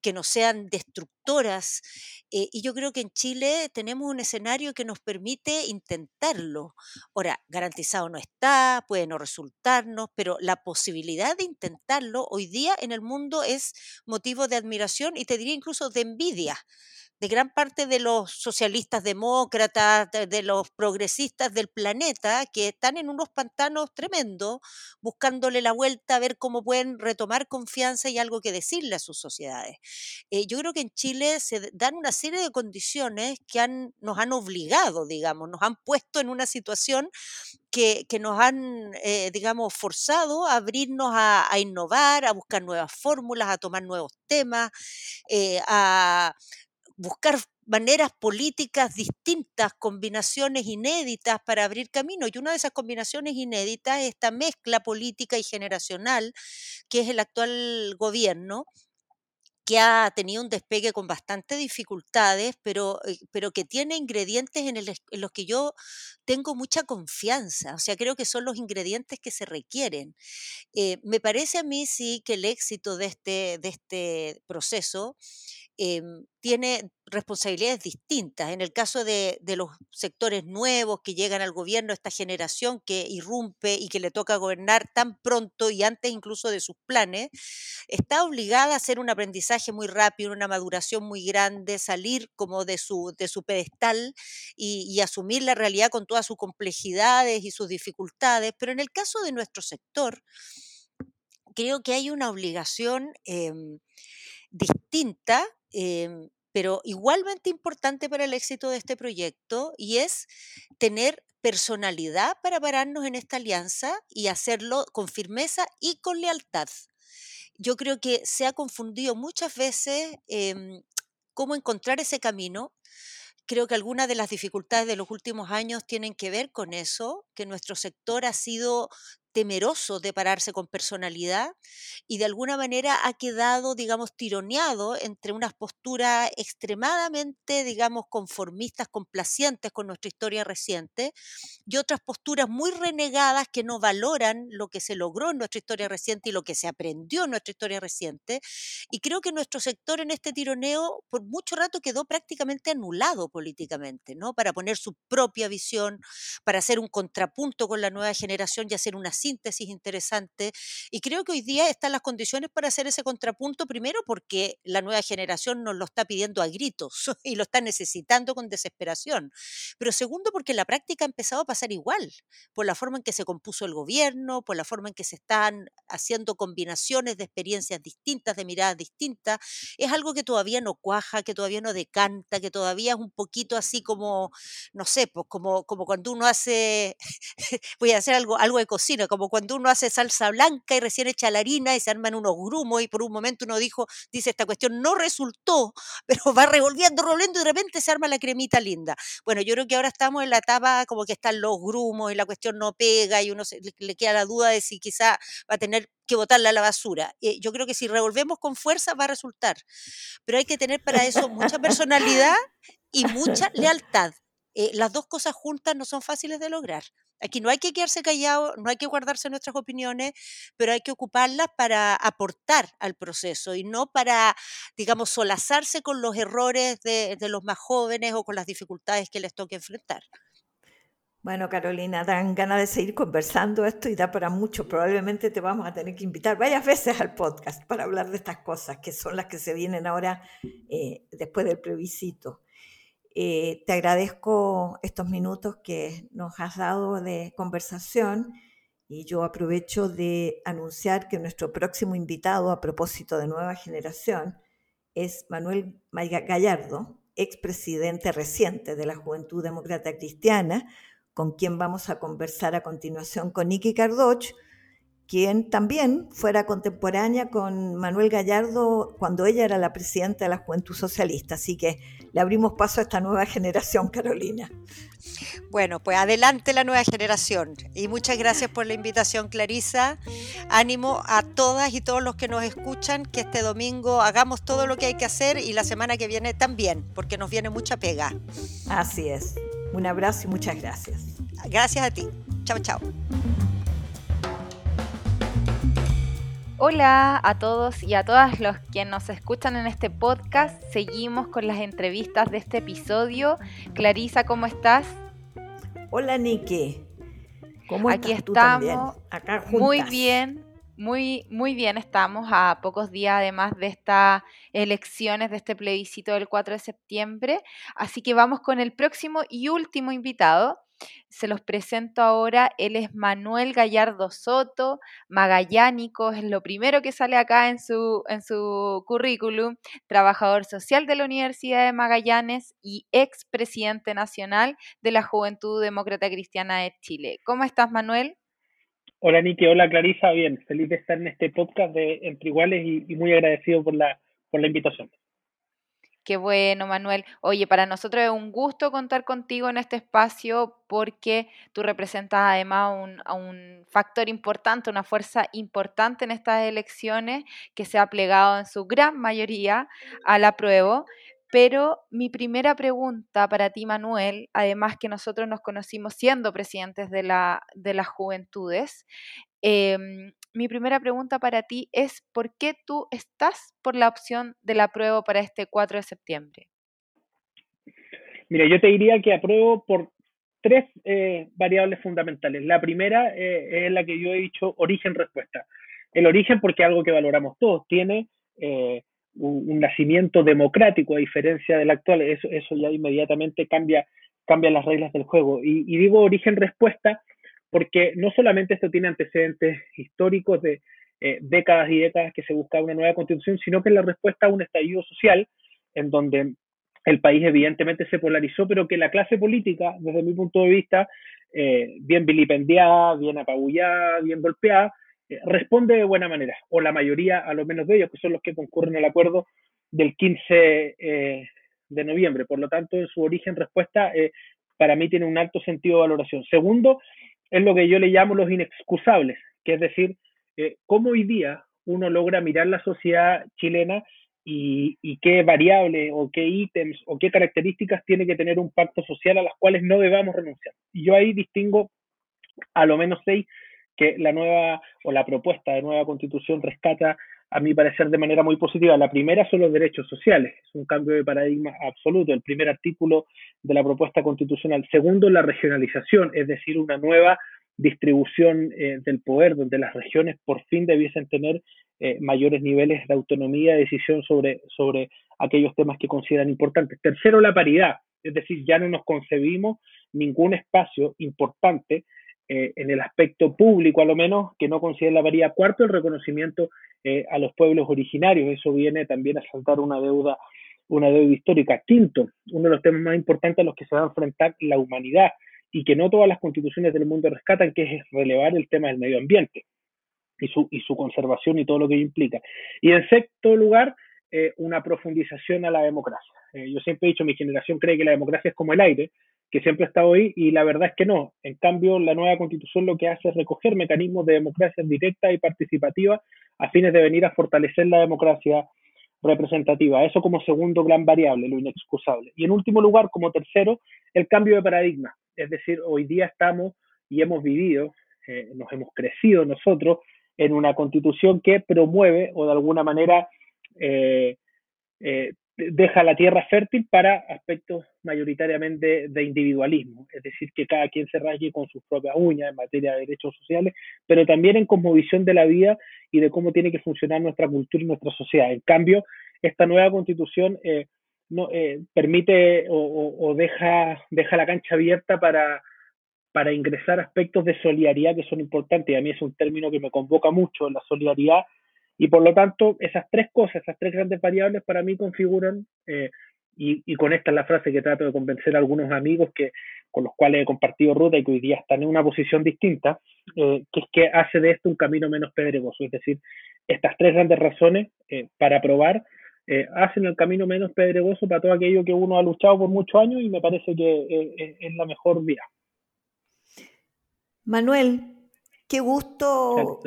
Speaker 4: que no sean destructoras. Eh, y yo creo que en Chile tenemos un escenario que nos permite intentarlo. Ahora, garantizado no está, puede no resultarnos, pero la posibilidad de intentarlo hoy día en el mundo es motivo de admiración y te diría incluso de envidia de gran parte de los socialistas demócratas, de, los progresistas del planeta, que están en unos pantanos tremendos, buscándole la vuelta a ver cómo pueden retomar confianza y algo que decirle a sus sociedades. Eh, yo creo que en Chile se dan una serie de condiciones que han, nos han obligado, digamos, nos han puesto en una situación que, nos han, eh, digamos, forzado a abrirnos a, innovar, a buscar nuevas fórmulas, a tomar nuevos temas, eh, a buscar maneras políticas distintas, combinaciones inéditas para abrir camino. Y una de esas combinaciones inéditas es esta mezcla política y generacional que es el actual gobierno que ha tenido un despegue con bastantes dificultades, pero, eh, pero que tiene ingredientes en, los que yo tengo mucha confianza. O sea, creo que son los ingredientes que se requieren. Eh, me parece a mí sí que el éxito de este, de este proceso Em, tiene responsabilidades distintas. En el caso de, los sectores nuevos que llegan al gobierno, esta generación que irrumpe y que le toca gobernar tan pronto y antes incluso de sus planes, está obligada a hacer un aprendizaje muy rápido, una maduración muy grande, salir como de su, de su pedestal y, asumir la realidad con todas sus complejidades y sus dificultades. Pero en el caso de nuestro sector, creo que hay una obligación eh, distinta Em, pero igualmente importante para el éxito de este proyecto y es tener personalidad para pararnos en esta alianza y hacerlo con firmeza y con lealtad. Yo creo que se ha confundido muchas veces em, cómo encontrar ese camino. Creo que algunas de las dificultades de los últimos años tienen que ver con eso, que nuestro sector ha sido temeroso de pararse con personalidad y de alguna manera ha quedado, digamos, tironeado entre unas posturas extremadamente, digamos, conformistas, complacientes con nuestra historia reciente y otras posturas muy renegadas que no valoran lo que se logró en nuestra historia reciente y lo que se aprendió en nuestra historia reciente. Y creo que nuestro sector en este tironeo por mucho rato quedó prácticamente anulado políticamente, ¿no? Para poner su propia visión, para hacer un contrapunto con la nueva generación y hacer una síntesis interesante. Y creo que hoy día están las condiciones para hacer ese contrapunto, primero porque la nueva generación nos lo está pidiendo a gritos y lo está necesitando con desesperación. Pero segundo, porque la práctica ha empezado a pasar igual, por la forma en que se compuso el gobierno, por la forma en que se están haciendo combinaciones de experiencias distintas, de miradas distintas. Es algo que todavía no cuaja, que todavía no decanta, que todavía es un poquito así como, no sé, pues como, como cuando uno hace, voy a hacer algo, algo de cocina, como cuando uno hace salsa blanca y recién echa la harina y se arman unos grumos y por un momento uno dijo, dice, esta cuestión no resultó, pero va revolviendo, revolviendo y de repente se arma la cremita linda. Bueno, yo creo que ahora estamos en la etapa como que están los grumos y la cuestión no pega y uno le, queda la duda de si quizá va a tener que botarla a la basura. Eh, yo creo que si revolvemos con fuerza va a resultar, pero hay que tener para eso mucha personalidad y mucha lealtad. Eh, las dos cosas juntas no son fáciles de lograr. Aquí no hay que quedarse callado, no hay que guardarse nuestras opiniones, pero hay que ocuparlas para aportar al proceso y no para, digamos, solazarse con los errores de, los más jóvenes o con las dificultades que les toque enfrentar.
Speaker 1: Bueno, Carolina, dan ganas de seguir conversando esto y da para mucho. Probablemente te vamos a tener que invitar varias veces al podcast para hablar de estas cosas, que son las que se vienen ahora eh, después del plebiscito. Eh, te agradezco estos minutos que nos has dado de conversación y yo aprovecho de anunciar que nuestro próximo invitado a propósito de nueva generación es Manuel Gallardo, expresidente reciente de la Juventud Demócrata Cristiana, con quien vamos a conversar a continuación con Nicky Cardoch, quien también fuera contemporánea con Manuel Gallardo cuando ella era la presidenta de la Juventud Socialista. Así que le abrimos paso a esta nueva generación, Carolina.
Speaker 4: Bueno, pues adelante la nueva generación. Y muchas gracias por la invitación, Clarisa. Ánimo a todas y todos los que nos escuchan que este domingo hagamos todo lo que hay que hacer y la semana que viene también, porque nos viene mucha pega.
Speaker 1: Así es. Un abrazo y muchas gracias.
Speaker 4: Gracias a ti. Chao, chao.
Speaker 2: Hola a todos y a todas los que nos escuchan en este podcast. Seguimos con las entrevistas de este episodio. Clarisa, ¿cómo estás?
Speaker 1: Hola, Niki. ¿Cómo
Speaker 2: Aquí
Speaker 1: estás
Speaker 2: estamos.
Speaker 1: Acá
Speaker 2: Muy bien, muy, muy bien. Estamos a pocos días además de estas elecciones, de este plebiscito del 4 de septiembre. Así que vamos con el próximo y último invitado. Se los presento ahora. Él es Manuel Gallardo Soto, magallánico, es lo primero que sale acá en su, en su currículum, trabajador social de la Universidad de Magallanes y expresidente nacional de la Juventud Demócrata Cristiana de Chile. ¿Cómo estás, Manuel?
Speaker 5: Hola, Niki. Hola, Clarisa. Bien, feliz de estar en este podcast de Entre Iguales y, y muy agradecido por la, por la invitación.
Speaker 2: Qué bueno, Manuel. Oye, para nosotros es un gusto contar contigo en este espacio porque tú representas además un, factor importante, una fuerza importante en estas elecciones que se ha plegado en su gran mayoría al apruebo. Pero mi primera pregunta para ti, Manuel, además que nosotros nos conocimos siendo presidentes de, la, de las juventudes, em, mi primera pregunta para ti es, ¿por qué tú estás por la opción del apruebo para este 4 de septiembre?
Speaker 5: Mira, yo te diría que apruebo por tres eh, variables fundamentales. La primera eh, es la que yo he dicho, origen-respuesta. El origen porque es algo que valoramos todos, tiene eh, un, nacimiento democrático a diferencia del actual, eso, eso ya inmediatamente cambia, cambia las reglas del juego. Y, y digo origen-respuesta porque no solamente esto tiene antecedentes históricos de eh, décadas y décadas que se busca una nueva constitución, sino que la respuesta a un estallido social en donde el país evidentemente se polarizó, pero que la clase política, desde mi punto de vista, eh, bien vilipendiada, bien apabullada, bien golpeada, eh, responde de buena manera, o la mayoría, a lo menos de ellos, que son los que concurren al acuerdo del 15 eh, de noviembre. Por lo tanto, en su origen respuesta, eh, para mí tiene un alto sentido de valoración. Segundo, es lo que yo le llamo los inexcusables, que es decir, eh, cómo hoy día uno logra mirar la sociedad chilena y, y, qué variables o qué ítems o qué características tiene que tener un pacto social a las cuales no debamos renunciar. Y yo ahí distingo a lo menos seis que la nueva o la propuesta de nueva constitución rescata a mi parecer de manera muy positiva. La primera son los derechos sociales, es un cambio de paradigma absoluto, el primer artículo de la propuesta constitucional. Segundo, la regionalización, es decir, una nueva distribución eh, del poder, donde las regiones por fin debiesen tener eh, mayores niveles de autonomía de decisión sobre, sobre aquellos temas que consideran importantes. Tercero, la paridad, es decir, ya no nos concebimos ningún espacio importante eh, en el aspecto público, a lo menos, que no paridad. Cuarto, el reconocimiento eh, a los pueblos originarios. Eso viene también a saltar una deuda, una deuda histórica. Quinto, uno de los temas más importantes a los que se va a enfrentar la humanidad y que no todas las constituciones del mundo rescatan, que es relevar el tema del medio ambiente y su, y su conservación y todo lo que implica. Y en sexto lugar, eh, una profundización a la democracia. Eh, yo siempre he dicho, mi generación cree que la democracia es como el aire, que siempre ha estado ahí, y la verdad es que no. En cambio, la nueva constitución lo que hace es recoger mecanismos de democracia directa y participativa a fines de venir a fortalecer la democracia representativa. Eso como segundo gran variable, lo inexcusable. Y en último lugar, como tercero, el cambio de paradigma. Es decir, hoy día estamos y hemos vivido, eh, nos hemos crecido nosotros en una constitución que promueve o de alguna manera eh, eh, deja la tierra fértil para aspectos mayoritariamente de individualismo, es decir, que cada quien se raye con sus propias uñas en materia de derechos sociales, pero también en cosmovisión de la vida y de cómo tiene que funcionar nuestra cultura y nuestra sociedad. En cambio, esta nueva constitución eh, no, eh, permite o, deja, deja la cancha abierta para, para ingresar aspectos de solidaridad que son importantes. Y a mí es un término que me convoca mucho, la solidaridad y por lo tanto, esas tres cosas, esas tres grandes variables para mí configuran eh, y, con esta es la frase que trato de convencer a algunos amigos que, con los cuales he compartido ruta y que hoy día están en una posición distinta, eh, que es que hace de esto un camino menos pedregoso. Es decir, estas tres grandes razones eh, para probar eh, hacen el camino menos pedregoso para todo aquello que uno ha luchado por muchos años y me parece que es la mejor vía.
Speaker 1: Manuel, qué gusto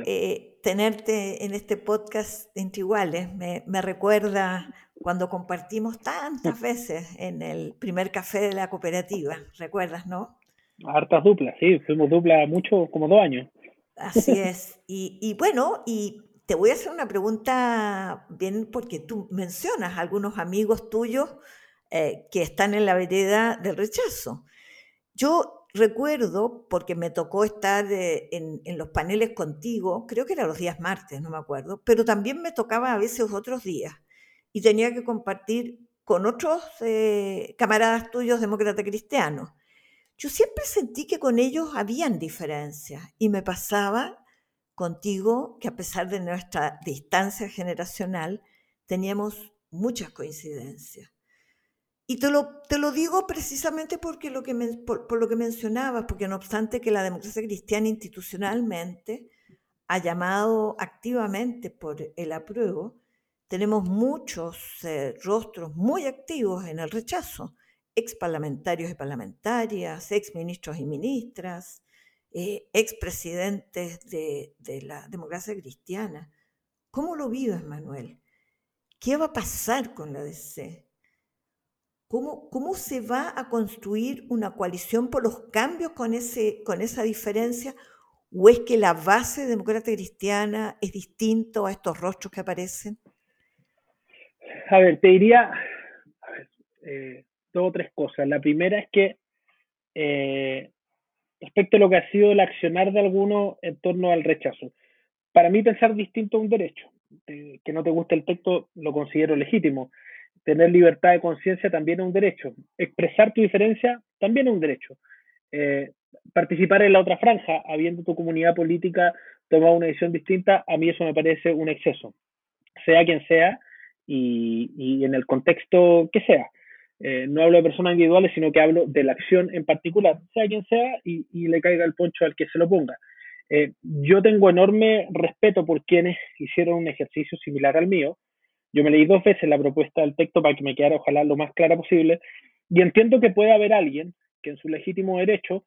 Speaker 1: tenerte en este podcast Entre Iguales. Me, me recuerda cuando compartimos tantas veces en el primer café de la cooperativa, ¿recuerdas, no?
Speaker 5: Hartas duplas, sí, fuimos duplas mucho, como dos años.
Speaker 1: Así es. Y, bueno, y te voy a hacer una pregunta bien porque tú mencionas a algunos amigos tuyos eh, que están en la vereda del rechazo. Yo recuerdo, porque me tocó estar eh, en, en, los paneles contigo, creo que eran los días martes, no me acuerdo, pero también me tocaba a veces otros días y tenía que compartir con otros eh, camaradas tuyos demócratas cristianos. Yo siempre sentí que con ellos habían diferencias y me pasaba contigo que a pesar de nuestra distancia generacional teníamos muchas coincidencias. Y te lo, te lo digo precisamente porque lo que por, por, lo que mencionabas, porque no obstante que la democracia cristiana institucionalmente ha llamado activamente por el apruebo, tenemos muchos eh, rostros muy activos en el rechazo, ex parlamentarios y parlamentarias, ex ministros y ministras, eh, ex presidentes de, la democracia cristiana. ¿Cómo lo vives, Manuel? ¿Qué va a pasar con la DC? ¿Cómo, ¿Cómo, se va a construir una coalición por los cambios con, ese, con esa diferencia? ¿O es que la base democrática cristiana es distinto a estos rostros que aparecen?
Speaker 5: A ver, te diría eh, dos o tres cosas. La primera es que eh, respecto a lo que ha sido el accionar de algunos en torno al rechazo, para mí pensar distinto es un derecho. Eh, que no te guste el texto lo considero legítimo. Tener libertad de conciencia también es un derecho. Expresar tu diferencia también es un derecho. participar en la otra franja, habiendo tu comunidad política tomado una decisión distinta, a mí eso me parece un exceso. Sea quien sea, y, en el contexto que sea. Eh, no hablo de personas individuales, sino que hablo de la acción en particular, sea quien sea, y, le caiga el poncho al que se lo ponga. Eh, yo tengo enorme respeto por quienes hicieron un ejercicio similar al mío. Yo me leí dos veces la propuesta del texto para que me quedara ojalá lo más clara posible, y entiendo que puede haber alguien que en su legítimo derecho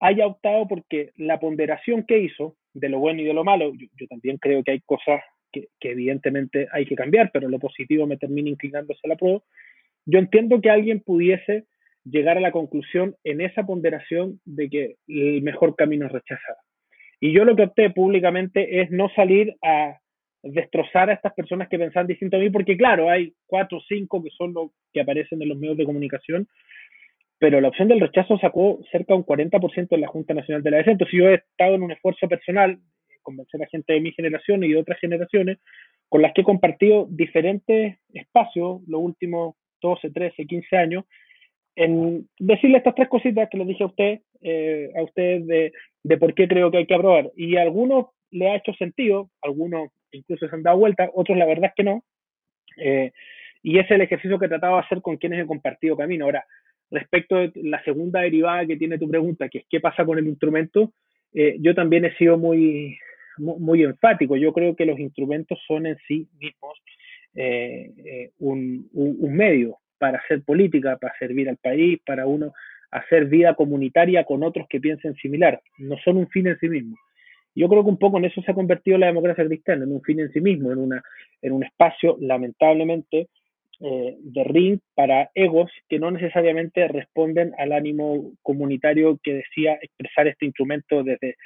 Speaker 5: haya optado porque la ponderación que hizo de lo bueno y de lo malo, yo también creo que hay cosas que, evidentemente hay que cambiar, pero lo positivo me termina inclinándose a la prueba, yo entiendo que alguien pudiese llegar a la conclusión en esa ponderación de que el mejor camino es rechazar. Y yo lo que opté públicamente es no salir a destrozar a estas personas que pensan distinto a mí, porque claro, hay cuatro o cinco que son los que aparecen en los medios de comunicación, pero la opción del rechazo sacó cerca de un 40% en la Junta Nacional de la Defensa. Entonces yo he estado en un esfuerzo personal convencer a gente de mi generación y de otras generaciones con las que he compartido diferentes espacios los últimos 12, 13, 15 años, en decirle estas tres cositas que les dije a usted, eh, a usted de, por qué creo que hay que aprobar. Y a algunos le ha hecho sentido, algunos incluso se han dado vuelta, otros la verdad es que no. Eh, y es el ejercicio que trataba de hacer con quienes he compartido camino. Ahora, respecto de la segunda derivada que tiene tu pregunta, que es qué pasa con el instrumento, eh, yo también he sido muy, muy, enfático. Yo creo que los instrumentos son en sí mismos eh, eh, un, medio para hacer política, para servir al país, para uno hacer vida comunitaria con otros que piensen similar. No son un fin en sí mismo. Yo creo que un poco en eso se ha convertido la democracia cristiana, en un fin en sí mismo, en, una, en un espacio, lamentablemente, eh, de ring para egos que no necesariamente responden al ánimo comunitario que decía expresar este instrumento desde,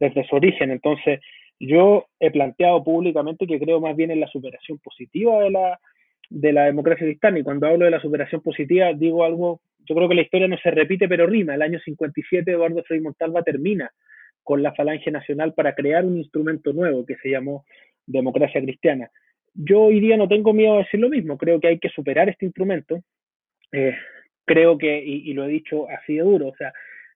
Speaker 5: desde su origen. Entonces, yo he planteado públicamente que creo más bien en la superación positiva de la, de la democracia cristiana. Y cuando hablo de la superación positiva, digo algo, yo creo que la historia no se repite, pero rima. El año 57, Eduardo Frei Montalva termina con la Falange Nacional para crear un instrumento nuevo que se llamó democracia cristiana. Yo hoy día no tengo miedo a decir lo mismo, creo que hay que superar este instrumento. Eh, creo que, y, y, lo he dicho así de duro, o sea,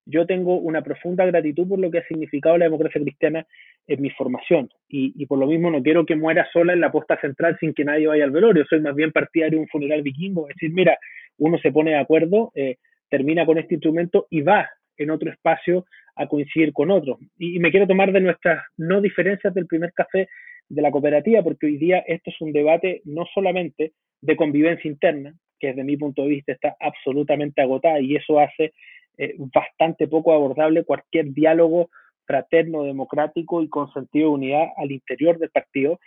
Speaker 5: yo tengo una profunda gratitud por lo que ha significado la democracia cristiana en mi formación y, por lo mismo no quiero que muera sola en la posta central sin que nadie vaya al velorio. Soy más bien partidario de un funeral vikingo, es decir, mira, uno se pone de acuerdo, eh, termina con este instrumento y va en otro espacio a coincidir con otros. Y, me quiero tomar de nuestras no diferencias del primer café de la cooperativa, porque hoy día esto es un debate no solamente de convivencia interna, que desde mi punto de vista está absolutamente agotada y eso hace eh, bastante poco abordable cualquier diálogo fraterno, democrático y con sentido de unidad al interior del partido.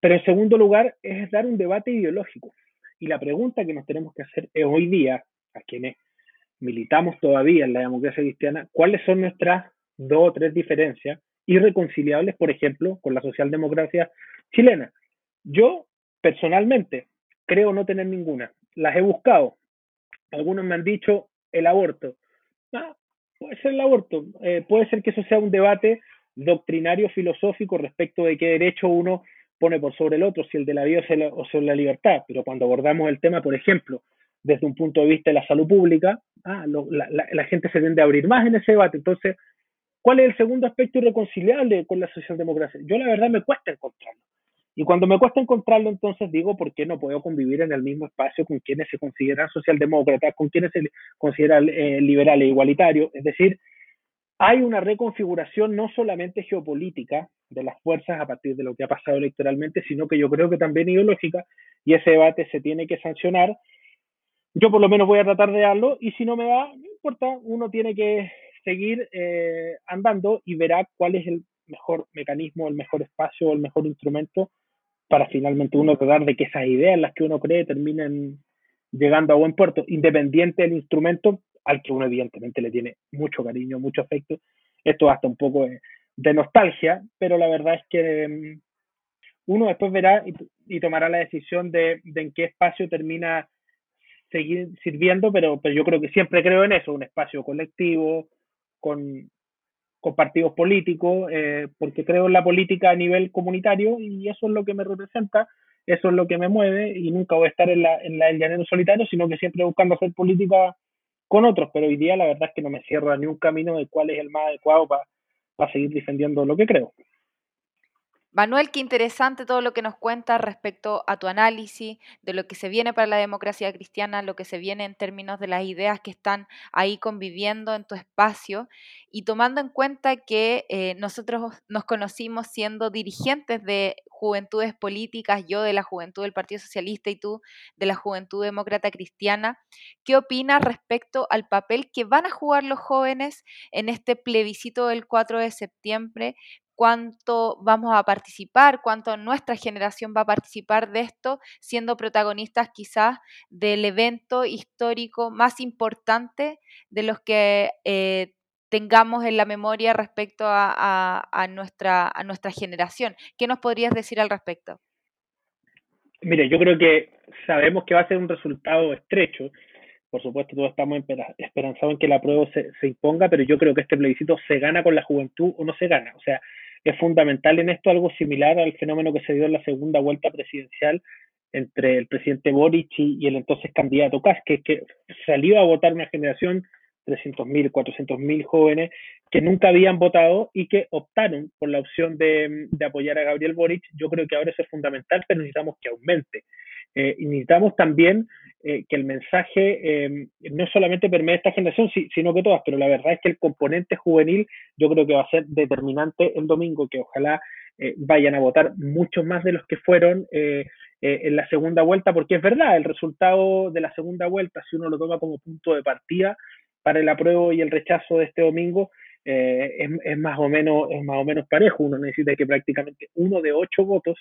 Speaker 5: Pero en segundo lugar es dar un debate ideológico. Y la pregunta que nos tenemos que hacer es hoy día, a quienes militamos todavía en la democracia cristiana, cuáles son nuestras dos o tres diferencias irreconciliables, por ejemplo, con la socialdemocracia chilena. Yo, personalmente, creo no tener ninguna. Las he buscado. Algunos me han dicho el aborto. Ah, puede ser el aborto. Eh, puede ser que eso sea un debate doctrinario filosófico respecto de qué derecho uno pone por sobre el otro, si el de la vida o sobre la libertad. Pero cuando abordamos el tema, por ejemplo, desde un punto de vista de la salud pública, ah, la, gente se tiende a abrir más en ese debate. Entonces, ¿cuál es el segundo aspecto irreconciliable con la socialdemocracia? Yo la verdad me cuesta encontrarlo. Y cuando me cuesta encontrarlo, entonces digo, ¿por qué no puedo convivir en el mismo espacio con quienes se consideran socialdemócratas, con quienes se consideran eh, liberales e igualitarios? Es decir, hay una reconfiguración no solamente geopolítica de las fuerzas a partir de lo que ha pasado electoralmente, sino que yo creo que también ideológica, y ese debate se tiene que sancionar yo por lo menos voy a tratar de darlo y si no me va, no importa, uno tiene que seguir eh, andando y verá cuál es el mejor mecanismo, el mejor espacio el mejor instrumento para finalmente uno tratar de que esas ideas las que uno cree terminen llegando a buen puerto, independiente del instrumento al que uno evidentemente le tiene mucho cariño, mucho afecto. Esto hasta un poco de, nostalgia, pero la verdad es que mm, uno después verá y, tomará la decisión de, de en qué espacio termina seguir sirviendo, pero, pero yo creo que siempre creo en eso, un espacio colectivo, con, con partidos políticos, eh, porque creo en la política a nivel comunitario y eso es lo que me representa, eso es lo que me mueve y nunca voy a estar en la, en la llanero solitario, sino que siempre buscando hacer política con otros, pero hoy día la verdad es que no me cierro a ni un camino de cuál es el más adecuado para seguir defendiendo lo que creo.
Speaker 2: Manuel, qué interesante todo lo que nos cuenta respecto a tu análisis de lo que se viene para la democracia cristiana, lo que se viene en términos de las ideas que están ahí conviviendo en tu espacio. Y tomando en cuenta que eh, nosotros nos conocimos siendo dirigentes de juventudes políticas, yo de la juventud del Partido Socialista y tú de la Juventud Demócrata Cristiana, ¿qué opinas respecto al papel que van a jugar los jóvenes en este plebiscito del 4 de septiembre cuánto vamos a participar, cuánto nuestra generación va a participar de esto, siendo protagonistas quizás del evento histórico más importante de los que eh, tengamos en la memoria respecto a, nuestra, a nuestra generación. ¿Qué nos podrías decir al respecto?
Speaker 5: Mire, yo creo que sabemos que va a ser un resultado estrecho. Por supuesto, todos estamos esperanzados en que la prueba se, se, imponga, pero yo creo que este plebiscito se gana con la juventud o no se gana. O sea, es fundamental en esto algo similar al fenómeno que se dio en la segunda vuelta presidencial entre el presidente Boric y, el entonces candidato Kass, que, que salió a votar una generación, 300.000, 400.000 jóvenes, que nunca habían votado y que optaron por la opción de, de, apoyar a Gabriel Boric. Yo creo que ahora eso es fundamental, pero necesitamos que aumente. Eh, necesitamos también eh, que el mensaje eh, no solamente permee esta generación, sino que todas, pero la verdad es que el componente juvenil yo creo que va a ser determinante el domingo, que ojalá eh, vayan a votar muchos más de los que fueron en la segunda vuelta, porque es verdad, el resultado de la segunda vuelta, si uno lo toma como punto de partida para el apruebo y el rechazo de este domingo, es, es, más o menos, es más o menos parejo. Uno necesita que prácticamente uno de ocho votos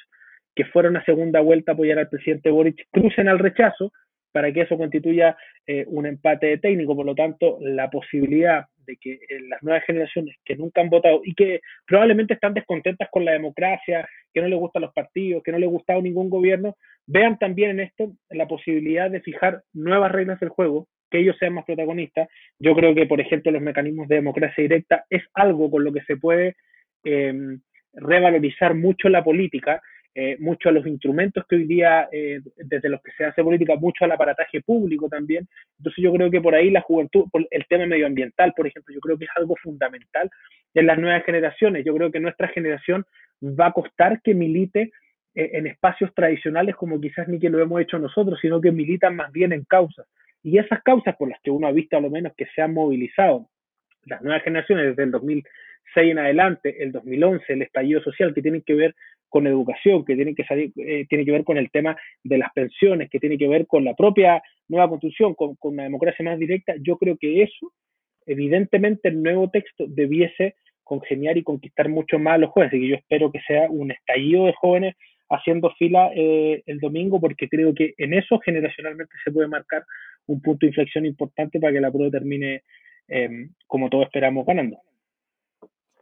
Speaker 5: que fueron a segunda vuelta a apoyar al presidente Boric crucen al rechazo para que eso constituya eh, un empate técnico. Por lo tanto, la posibilidad de que eh, las nuevas generaciones que nunca han votado y que probablemente están descontentas con la democracia, que no les gustan los partidos, que no les ha gustado ningún gobierno, vean también en esto la posibilidad de fijar nuevas reglas del juego, que ellos sean más protagonistas. Yo creo que, por ejemplo, los mecanismos de democracia directa es algo con lo que se puede eh, revalorizar mucho la política eh, mucho a los instrumentos que hoy día, eh, desde los que se hace política, mucho al aparataje público también. Entonces yo creo que por ahí la juventud, el tema medioambiental, por ejemplo, yo creo que es algo fundamental en las nuevas generaciones. Yo creo que nuestra generación va a costar que milite en espacios tradicionales como quizás ni que lo hemos hecho nosotros, sino que militan más bien en causas. Y esas causas por las que uno ha visto a lo menos que se han movilizado las nuevas generaciones desde el 2006 en adelante, el 2011, el estallido social, que tienen que ver con educación, que tienen que salir, eh, tiene que ver con el tema de las pensiones, que tiene que ver con la propia nueva constitución, con, con una democracia más directa, yo creo que eso, evidentemente, el nuevo texto debiese congeniar y conquistar mucho más a los jóvenes, así que yo espero que sea un estallido de jóvenes haciendo fila eh, el domingo, porque creo que en eso generacionalmente se puede marcar un punto de inflexión importante para que la prueba termine Em, como todos esperamos ganando.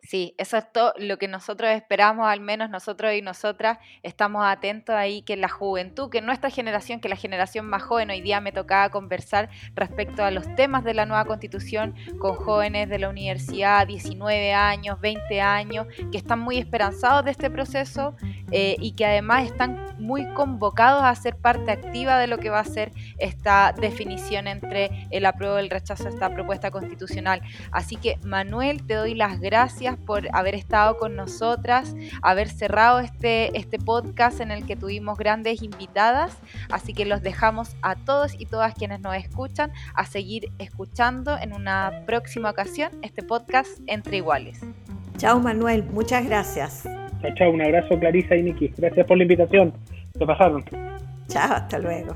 Speaker 2: Sí, eso es todo lo que nosotros esperamos, al menos nosotros y nosotras estamos atentos ahí que la juventud, que nuestra generación, que la generación más joven, hoy día me tocaba conversar respecto a los temas de la nueva constitución con jóvenes de la universidad, 19 años, 20 años, que están muy esperanzados de este proceso eh, y que además están muy convocados a ser parte activa de lo que va a ser esta definición entre el apruebo y el rechazo a esta propuesta constitucional. Así que Manuel, te doy las gracias por haber estado con nosotras, haber cerrado este, este podcast en el que tuvimos grandes invitadas. Así que los dejamos a todos y todas quienes nos escuchan a seguir escuchando en una próxima ocasión este podcast Entre Iguales.
Speaker 1: Chao Manuel, muchas gracias.
Speaker 5: Chao, chao, un abrazo Clarisa y Niki. Gracias por la invitación. Se pasaron.
Speaker 1: Chao, hasta luego.